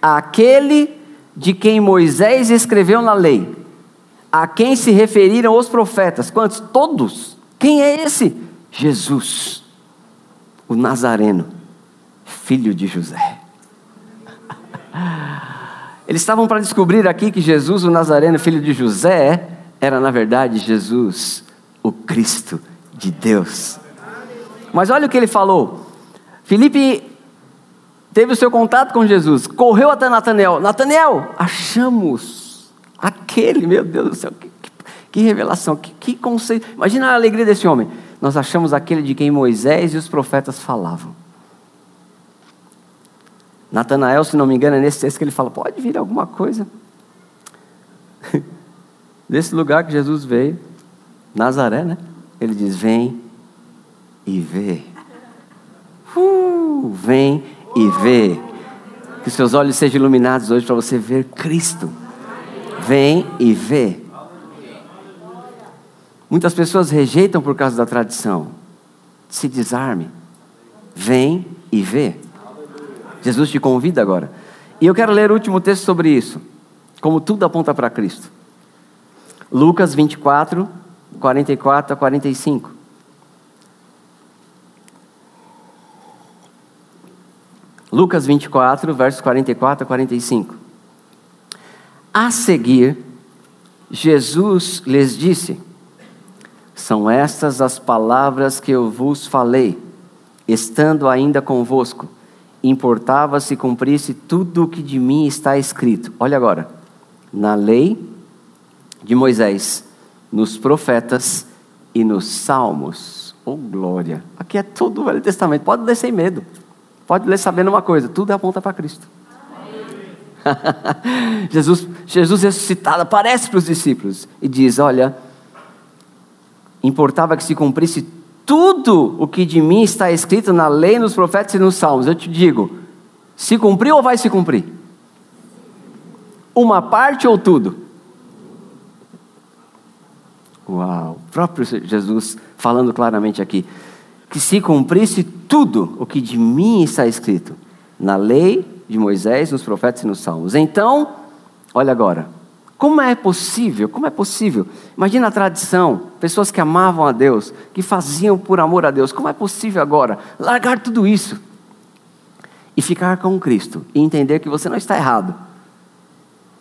aquele de quem Moisés escreveu na lei, a quem se referiram os profetas. Quantos? Todos. Quem é esse? Jesus, o Nazareno, filho de José. (laughs) Eles estavam para descobrir aqui que Jesus, o Nazareno, filho de José, era na verdade Jesus, o Cristo de Deus. Mas olha o que ele falou. Felipe teve o seu contato com Jesus, correu até Natanael. Natanael, achamos aquele, meu Deus do céu, que, que, revelação, que, que conceito. Imagina a alegria desse homem. Nós achamos aquele de quem Moisés e os profetas falavam. Natanael, se não me engano, é nesse texto que ele fala: pode vir alguma coisa. (laughs) Desse lugar que Jesus veio, Nazaré, né? Ele diz: vem e vê. Uh, vem e vê. Que seus olhos sejam iluminados hoje para você ver Cristo. Vem e vê. Muitas pessoas rejeitam por causa da tradição. Se desarme. Vem e vê. Jesus te convida agora. E eu quero ler o último texto sobre isso. Como tudo aponta para Cristo. Lucas 24, 44 a 45. Lucas 24, versos 44 a 45. A seguir, Jesus lhes disse: São estas as palavras que eu vos falei, estando ainda convosco. Importava se cumprisse tudo o que de mim está escrito. Olha agora, na lei de Moisés, nos profetas e nos salmos. Oh glória! Aqui é todo o Velho Testamento, pode ler sem medo. Pode ler sabendo uma coisa: tudo aponta para Cristo. (laughs) Jesus, Jesus ressuscitado aparece para os discípulos e diz: Olha, importava que se cumprisse tudo o que de mim está escrito na lei, nos profetas e nos salmos. Eu te digo: se cumpriu ou vai se cumprir? Uma parte ou tudo? Uau, o próprio Jesus falando claramente aqui. Que se cumprisse tudo o que de mim está escrito na lei de Moisés, nos profetas e nos salmos. Então, olha agora, como é possível? Como é possível? Imagina a tradição, pessoas que amavam a Deus, que faziam por amor a Deus. Como é possível agora largar tudo isso e ficar com Cristo e entender que você não está errado?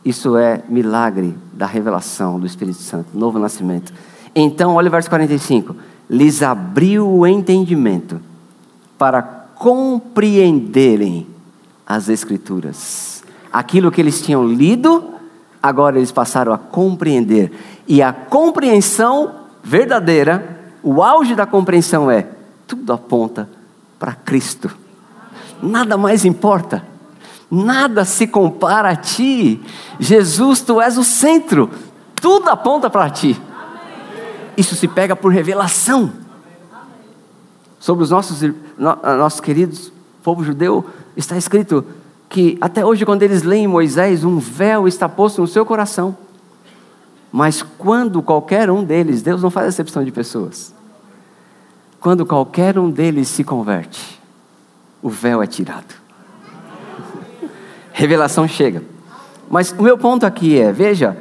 Isso é milagre da revelação do Espírito Santo, novo nascimento. Então, olha o verso 45. Lhes abriu o entendimento para compreenderem as Escrituras. Aquilo que eles tinham lido, agora eles passaram a compreender. E a compreensão verdadeira, o auge da compreensão é: tudo aponta para Cristo. Nada mais importa. Nada se compara a ti. Jesus, tu és o centro. Tudo aponta para ti. Isso se pega por revelação. Sobre os nossos, nossos queridos povo judeu, está escrito que até hoje, quando eles leem Moisés, um véu está posto no seu coração. Mas quando qualquer um deles, Deus não faz exceção de pessoas, quando qualquer um deles se converte, o véu é tirado. (laughs) Revelação chega. Mas o meu ponto aqui é: veja,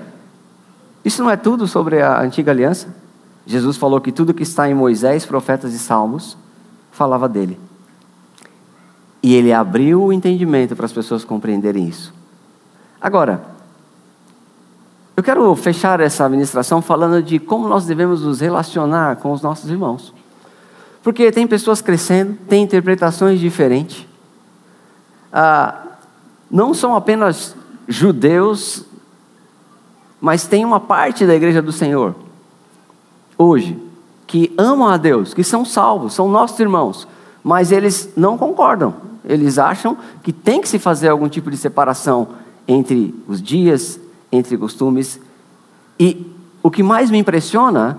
isso não é tudo sobre a antiga aliança? Jesus falou que tudo que está em Moisés, profetas e salmos, falava dele. E ele abriu o entendimento para as pessoas compreenderem isso. Agora, eu quero fechar essa administração falando de como nós devemos nos relacionar com os nossos irmãos. Porque tem pessoas crescendo, tem interpretações diferentes. Ah, não são apenas judeus, mas tem uma parte da igreja do Senhor, hoje, que amam a Deus, que são salvos, são nossos irmãos, mas eles não concordam. Eles acham que tem que se fazer algum tipo de separação entre os dias, entre costumes. E o que mais me impressiona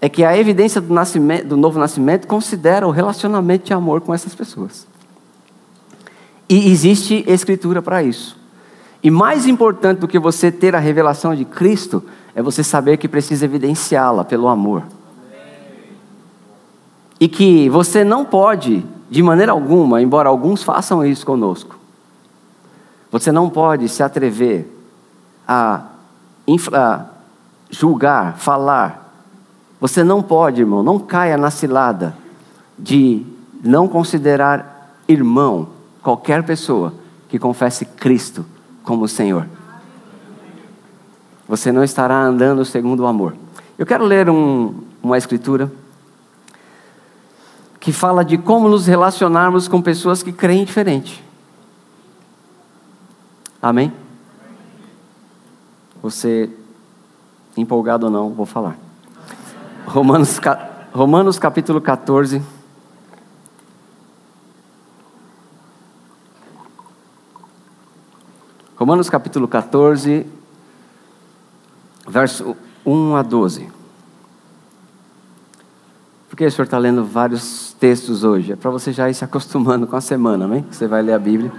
é que a evidência do, nascimento, do novo nascimento considera o relacionamento de amor com essas pessoas. E existe escritura para isso. E mais importante do que você ter a revelação de Cristo é você saber que precisa evidenciá-la pelo amor. E que você não pode, de maneira alguma, embora alguns façam isso conosco, você não pode se atrever a, a julgar, falar. Você não pode, irmão, não caia na cilada de não considerar irmão qualquer pessoa que confesse Cristo como Senhor. Você não estará andando segundo o amor. Eu quero ler um, uma escritura que fala de como nos relacionarmos com pessoas que creem diferente. Amém? Você, empolgado ou não, vou falar. Romanos, Romanos capítulo 14. Romanos capítulo 14, verso 1 a 12. Por que o senhor está lendo vários textos hoje? É para você já ir se acostumando com a semana, amém? Você vai ler a Bíblia.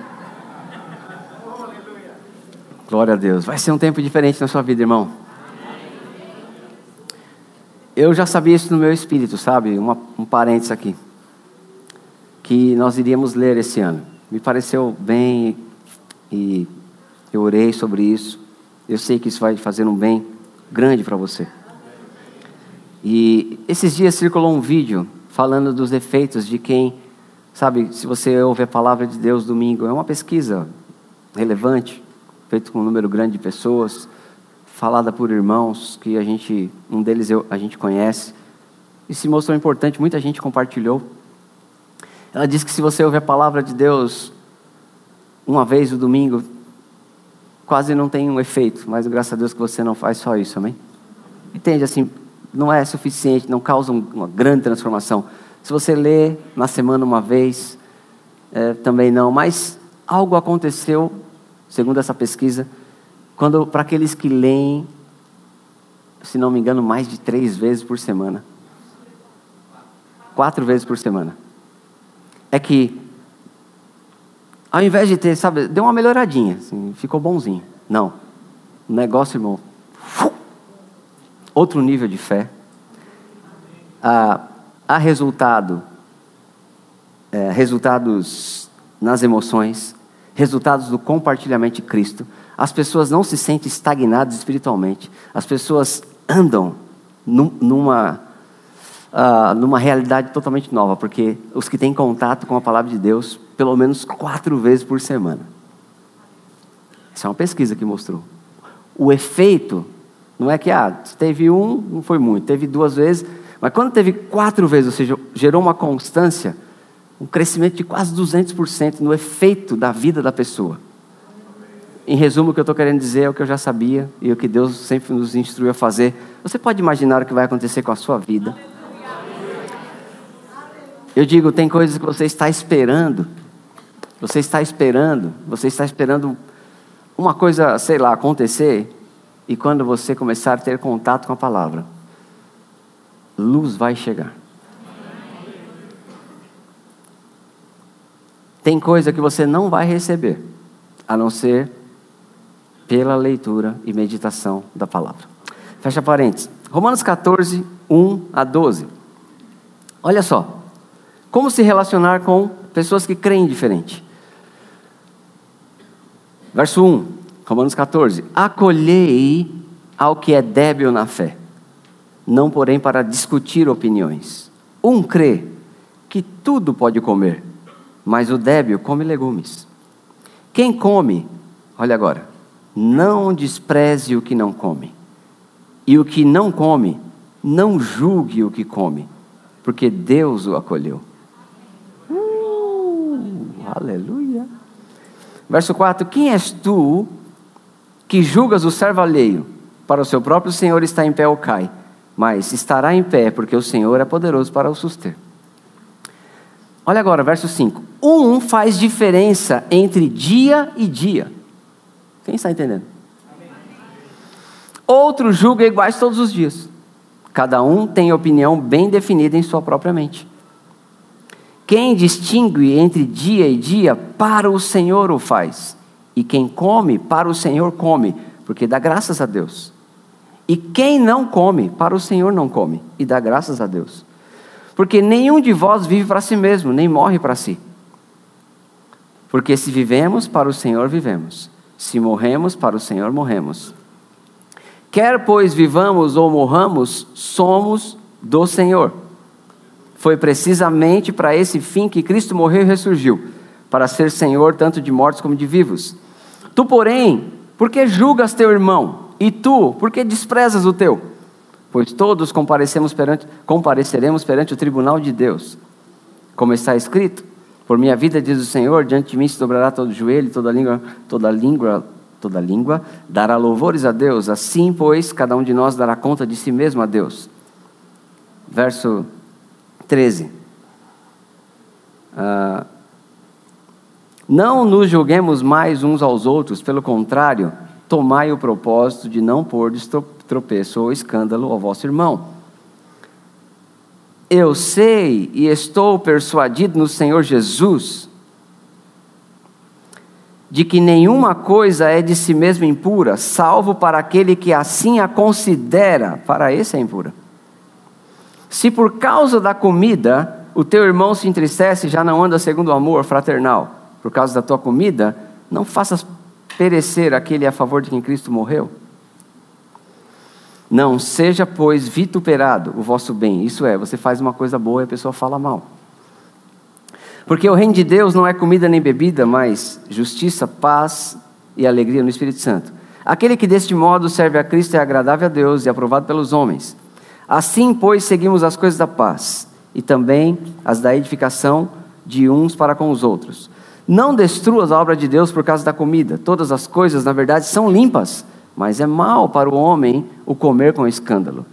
Glória a Deus. Vai ser um tempo diferente na sua vida, irmão. Eu já sabia isso no meu espírito, sabe? Uma, um parênteses aqui. Que nós iríamos ler esse ano. Me pareceu bem e eu orei sobre isso. Eu sei que isso vai fazer um bem grande para você. E esses dias circulou um vídeo falando dos efeitos de quem, sabe, se você ouve a palavra de Deus domingo, é uma pesquisa relevante, feita com um número grande de pessoas, falada por irmãos que a gente, um deles eu, a gente conhece, e se mostrou importante, muita gente compartilhou. Ela diz que se você ouve a palavra de Deus uma vez no domingo, quase não tem um efeito, mas graças a Deus que você não faz só isso, amém? Entende assim, não é suficiente, não causa uma grande transformação. Se você lê na semana uma vez, é, também não, mas algo aconteceu, segundo essa pesquisa, quando para aqueles que leem, se não me engano, mais de três vezes por semana, quatro vezes por semana, é que Ao invés de ter, sabe, deu uma melhoradinha, assim, ficou bonzinho. Não. O negócio, irmão, outro nível de fé. há resultado, é, resultados nas emoções, resultados do compartilhamento de Cristo. As pessoas não se sentem estagnadas espiritualmente. As pessoas andam numa, uh, numa realidade totalmente nova, porque os que têm contato com a palavra de Deus, pelo menos quatro vezes por semana. Isso é uma pesquisa que mostrou. O efeito não é que ah, teve um, não foi muito, teve duas vezes, mas quando teve quatro vezes, ou seja, gerou uma constância, um crescimento de quase 200% no efeito da vida da pessoa. Em resumo, o que eu estou querendo dizer é o que eu já sabia e o que Deus sempre nos instruiu a fazer. Você pode imaginar o que vai acontecer com a sua vida? Eu digo, tem coisas que você está esperando. Você está esperando, você está esperando uma coisa, sei lá, acontecer, e quando você começar a ter contato com a palavra, luz vai chegar. Tem coisa que você não vai receber, a não ser pela leitura e meditação da palavra. Fecha parênteses. Romanos 14, 1 a 12. Olha só. Como se relacionar com pessoas que creem diferente. Verso 1, Romanos 14: Acolhei ao que é débil na fé, não porém para discutir opiniões. Um crê que tudo pode comer, mas o débil come legumes. Quem come, olha agora, não despreze o que não come, e o que não come, não julgue o que come, porque Deus o acolheu. Uh, aleluia. Verso 4: Quem és tu que julgas o servo alheio? Para o seu próprio Senhor está em pé ou cai, mas estará em pé, porque o Senhor é poderoso para o suster. Olha agora, verso 5. Um faz diferença entre dia e dia. Quem está entendendo? Outro julga iguais todos os dias. Cada um tem opinião bem definida em sua própria mente. Quem distingue entre dia e dia, para o Senhor o faz. E quem come, para o Senhor come, porque dá graças a Deus. E quem não come, para o Senhor não come, e dá graças a Deus. Porque nenhum de vós vive para si mesmo, nem morre para si. Porque se vivemos, para o Senhor vivemos. Se morremos, para o Senhor morremos. Quer pois vivamos ou morramos, somos do Senhor. Foi precisamente para esse fim que Cristo morreu e ressurgiu, para ser Senhor tanto de mortos como de vivos. Tu, porém, por que julgas teu irmão? E tu, por que desprezas o teu? Pois todos comparecemos perante, compareceremos perante o tribunal de Deus. Como está escrito, por minha vida, diz o Senhor, diante de mim se dobrará todo joelho, toda língua, toda língua, toda língua dará louvores a Deus. Assim, pois, cada um de nós dará conta de si mesmo a Deus. Verso 13. Ah, não nos julguemos mais uns aos outros, pelo contrário, tomai o propósito de não pôr tropeço ou escândalo ao vosso irmão. Eu sei e estou persuadido no Senhor Jesus de que nenhuma coisa é de si mesma impura, salvo para aquele que assim a considera, para esse é impura. Se por causa da comida o teu irmão se entristece já não anda segundo o amor fraternal, por causa da tua comida, não faças perecer aquele a favor de quem Cristo morreu. Não seja, pois, vituperado o vosso bem. Isso é, você faz uma coisa boa e a pessoa fala mal. Porque o reino de Deus não é comida nem bebida, mas justiça, paz e alegria no Espírito Santo. Aquele que deste modo serve a Cristo é agradável a Deus e aprovado pelos homens. Assim, pois, seguimos as coisas da paz e também as da edificação de uns para com os outros. Não destruas a obra de Deus por causa da comida. Todas as coisas, na verdade, são limpas, mas é mal para o homem o comer com escândalo.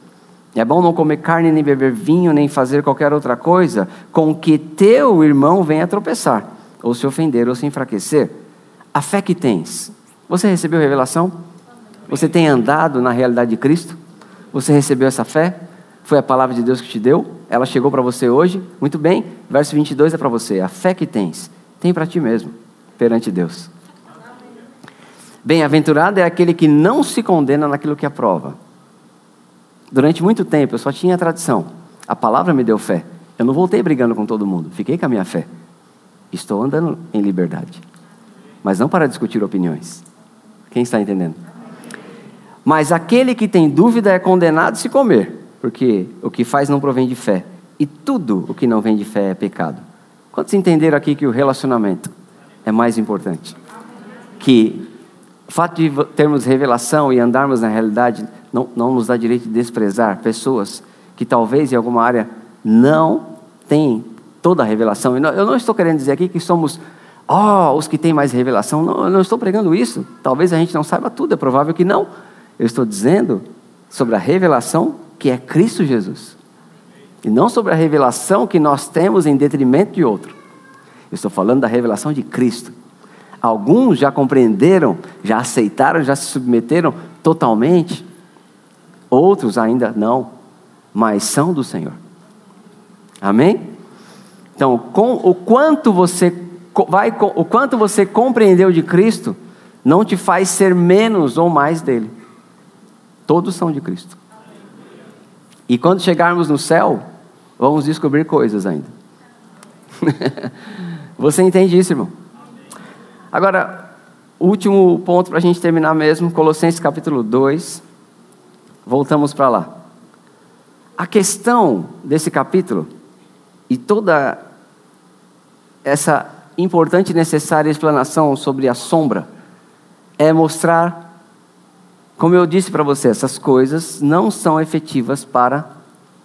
É bom não comer carne, nem beber vinho, nem fazer qualquer outra coisa com que teu irmão venha tropeçar, ou se ofender, ou se enfraquecer. A fé que tens, você recebeu revelação? Você tem andado na realidade de Cristo? Você recebeu essa fé? Foi a palavra de Deus que te deu? Ela chegou para você hoje? Muito bem. Verso 22 é para você. A fé que tens, tem para ti mesmo. perante Deus. Bem-aventurado é aquele que não se condena naquilo que aprova. Durante muito tempo eu só tinha a tradição. A palavra me deu fé. Eu não voltei brigando com todo mundo. Fiquei com a minha fé. Estou andando em liberdade. Mas não para discutir opiniões. Quem está entendendo? Mas aquele que tem dúvida é condenado se comer, porque o que faz não provém de fé. E tudo o que não vem de fé é pecado. Quantos entenderam aqui que o relacionamento é mais importante? Que o fato de termos revelação e andarmos na realidade não, não nos dá direito de desprezar pessoas que talvez em alguma área não têm toda a revelação. Eu não estou querendo dizer aqui que somos oh, os que têm mais revelação. Não, eu não estou pregando isso. Talvez a gente não saiba tudo, é provável que não. Eu estou dizendo sobre a revelação que é Cristo Jesus. E não sobre a revelação que nós temos em detrimento de outro. Eu estou falando da revelação de Cristo. Alguns já compreenderam, já aceitaram, já se submeteram totalmente. Outros ainda não, mas são do Senhor. Amém? Então, com, o quanto você vai, o quanto você compreendeu de Cristo, não te faz ser menos ou mais dele. Todos são de Cristo. E quando chegarmos no céu, vamos descobrir coisas ainda. (laughs) você entende isso, irmão? Agora, último ponto para a gente terminar mesmo, Colossenses capítulo 2. Voltamos para lá. A questão desse capítulo e toda essa importante e necessária explanação sobre a sombra é mostrar, como eu disse para você, essas coisas não são efetivas para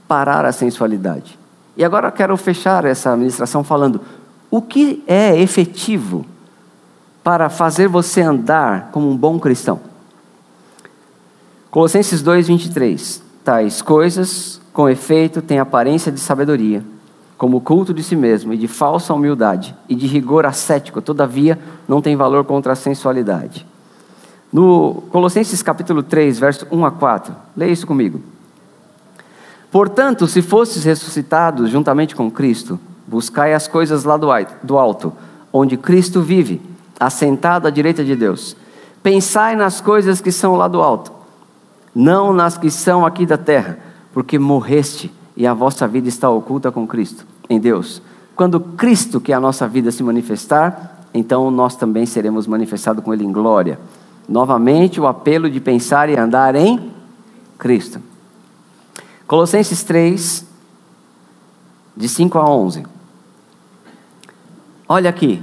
parar a sensualidade. E agora eu quero fechar essa ministração falando o que é efetivo para fazer você andar como um bom cristão. Colossenses 2, 23. Tais coisas, com efeito, têm aparência de sabedoria, como culto de si mesmo e de falsa humildade e de rigor ascético, todavia não tem valor contra a sensualidade. No Colossenses capítulo 3, verso 1 a 4, leia isso comigo. Portanto, se fostes ressuscitados juntamente com Cristo, buscai as coisas lá do alto, onde Cristo vive assentado à direita de Deus. Pensai nas coisas que são lá do alto, não nas que são aqui da terra, porque morreste e a vossa vida está oculta com Cristo, em Deus. Quando Cristo, que é a nossa vida, se manifestar, então nós também seremos manifestados com Ele em glória. Novamente, o apelo de pensar e andar em Cristo. Colossenses 3, de 5 a 11. Olha aqui,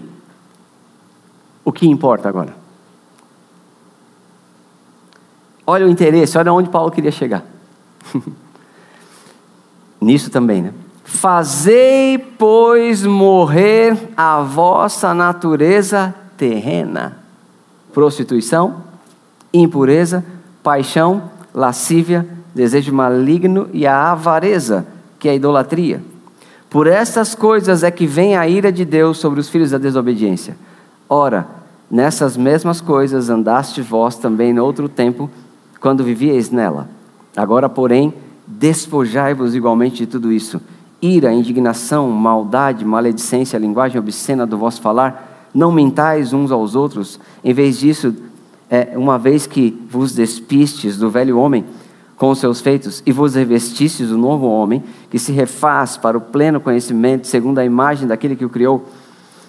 o que importa agora. Olha o interesse, olha onde Paulo queria chegar. (laughs) Nisso também, né? Fazei, pois, morrer a vossa natureza terrena: prostituição, impureza, paixão, lascívia, desejo maligno e a avareza, que é a idolatria. Por estas coisas é que vem a ira de Deus sobre os filhos da desobediência Ora, nessas mesmas coisas andaste vós também no outro tempo, quando vivieis nela. Agora, porém, despojai-vos igualmente de tudo isso: ira, indignação, maldade, maledicência, linguagem obscena do vosso falar. Não mentais uns aos outros. Em vez disso, é, uma vez que vos despistes do velho homem com os seus feitos e vos revestistes do novo homem, que se refaz para o pleno conhecimento, segundo a imagem daquele que o criou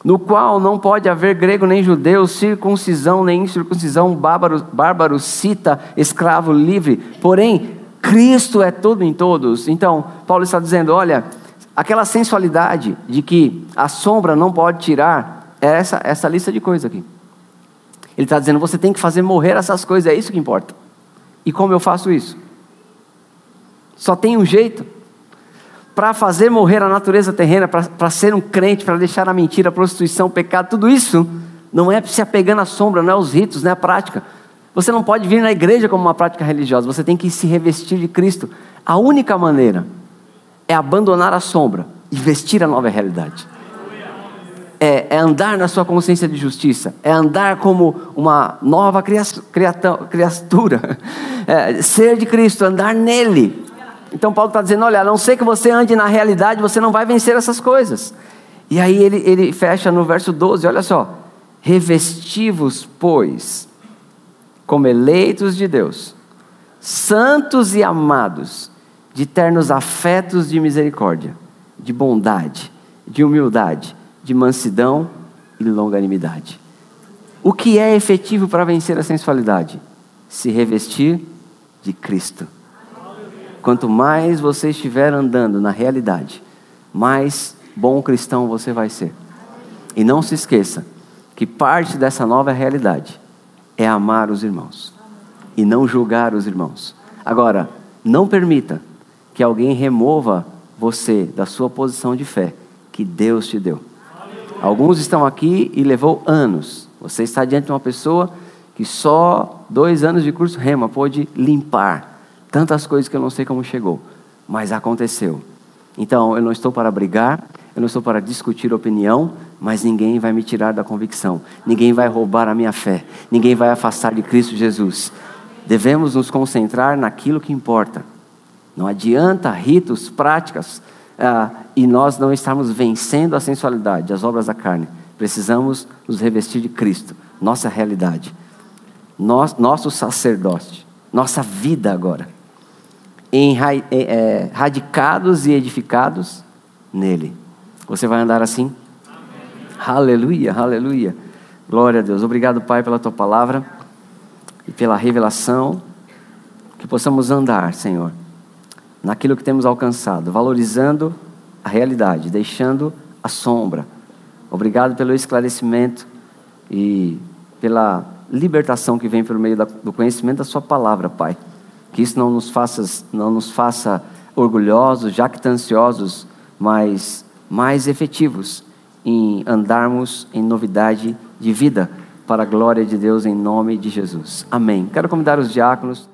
no qual não pode haver grego nem judeu, circuncisão nem incircuncisão, bárbaro, bárbaro, cita, escravo, livre. Porém, Cristo é tudo em todos. Então, Paulo está dizendo: olha, aquela sensualidade de que a sombra não pode tirar, é essa, essa lista de coisas aqui. Ele está dizendo: você tem que fazer morrer essas coisas, é isso que importa. E como eu faço isso? Só tem um jeito para fazer morrer a natureza terrena, para ser um crente, para deixar a mentira, a prostituição, o pecado, tudo isso não é se apegando à sombra, não é os ritos, não é a prática. Você não pode vir na igreja como uma prática religiosa, você tem que se revestir de Cristo. A única maneira é abandonar a sombra e vestir a nova realidade. É, é andar na sua consciência de justiça, é andar como uma nova criatura, (laughs) é, ser de Cristo, andar nele, então Paulo está dizendo: olha, a não ser que você ande na realidade, você não vai vencer essas coisas. E aí ele, ele fecha no verso 12, olha só. Revestivos, pois, como eleitos de Deus, santos e amados, de ternos afetos de misericórdia, de bondade, de humildade, de mansidão e longanimidade. O que é efetivo para vencer a sensualidade? Se revestir de Cristo. Quanto mais você estiver andando na realidade, mais bom cristão você vai ser. E não se esqueça que parte dessa nova realidade é amar os irmãos e não julgar os irmãos. Agora, não permita que alguém remova você da sua posição de fé que Deus te deu. Alguns estão aqui e levou anos. Você está diante de uma pessoa que só dois anos de curso rema pôde limpar tantas coisas que eu não sei como chegou, mas aconteceu. Então, eu não estou para brigar, eu não estou para discutir opinião, mas ninguém vai me tirar da convicção, ninguém vai roubar a minha fé, ninguém vai afastar de Cristo Jesus. Devemos nos concentrar naquilo que importa. Não adianta ritos, práticas, ah, e nós não estarmos vencendo a sensualidade, as obras da carne. Precisamos nos revestir de Cristo, nossa realidade, nosso sacerdote, nossa vida agora. é, radicados e edificados nele. Você vai andar assim? Amém. Aleluia, aleluia. Glória a Deus. Obrigado, Pai, pela tua palavra e pela revelação. Que possamos andar, Senhor, naquilo que temos alcançado, valorizando a realidade, deixando a sombra. Obrigado pelo esclarecimento e pela libertação que vem pelo meio do conhecimento da Sua palavra, Pai. Que isso não nos faça, não nos faça orgulhosos, jactanciosos, mas mais efetivos em andarmos em novidade de vida para a glória de Deus em nome de Jesus. Amém. Quero convidar os diáconos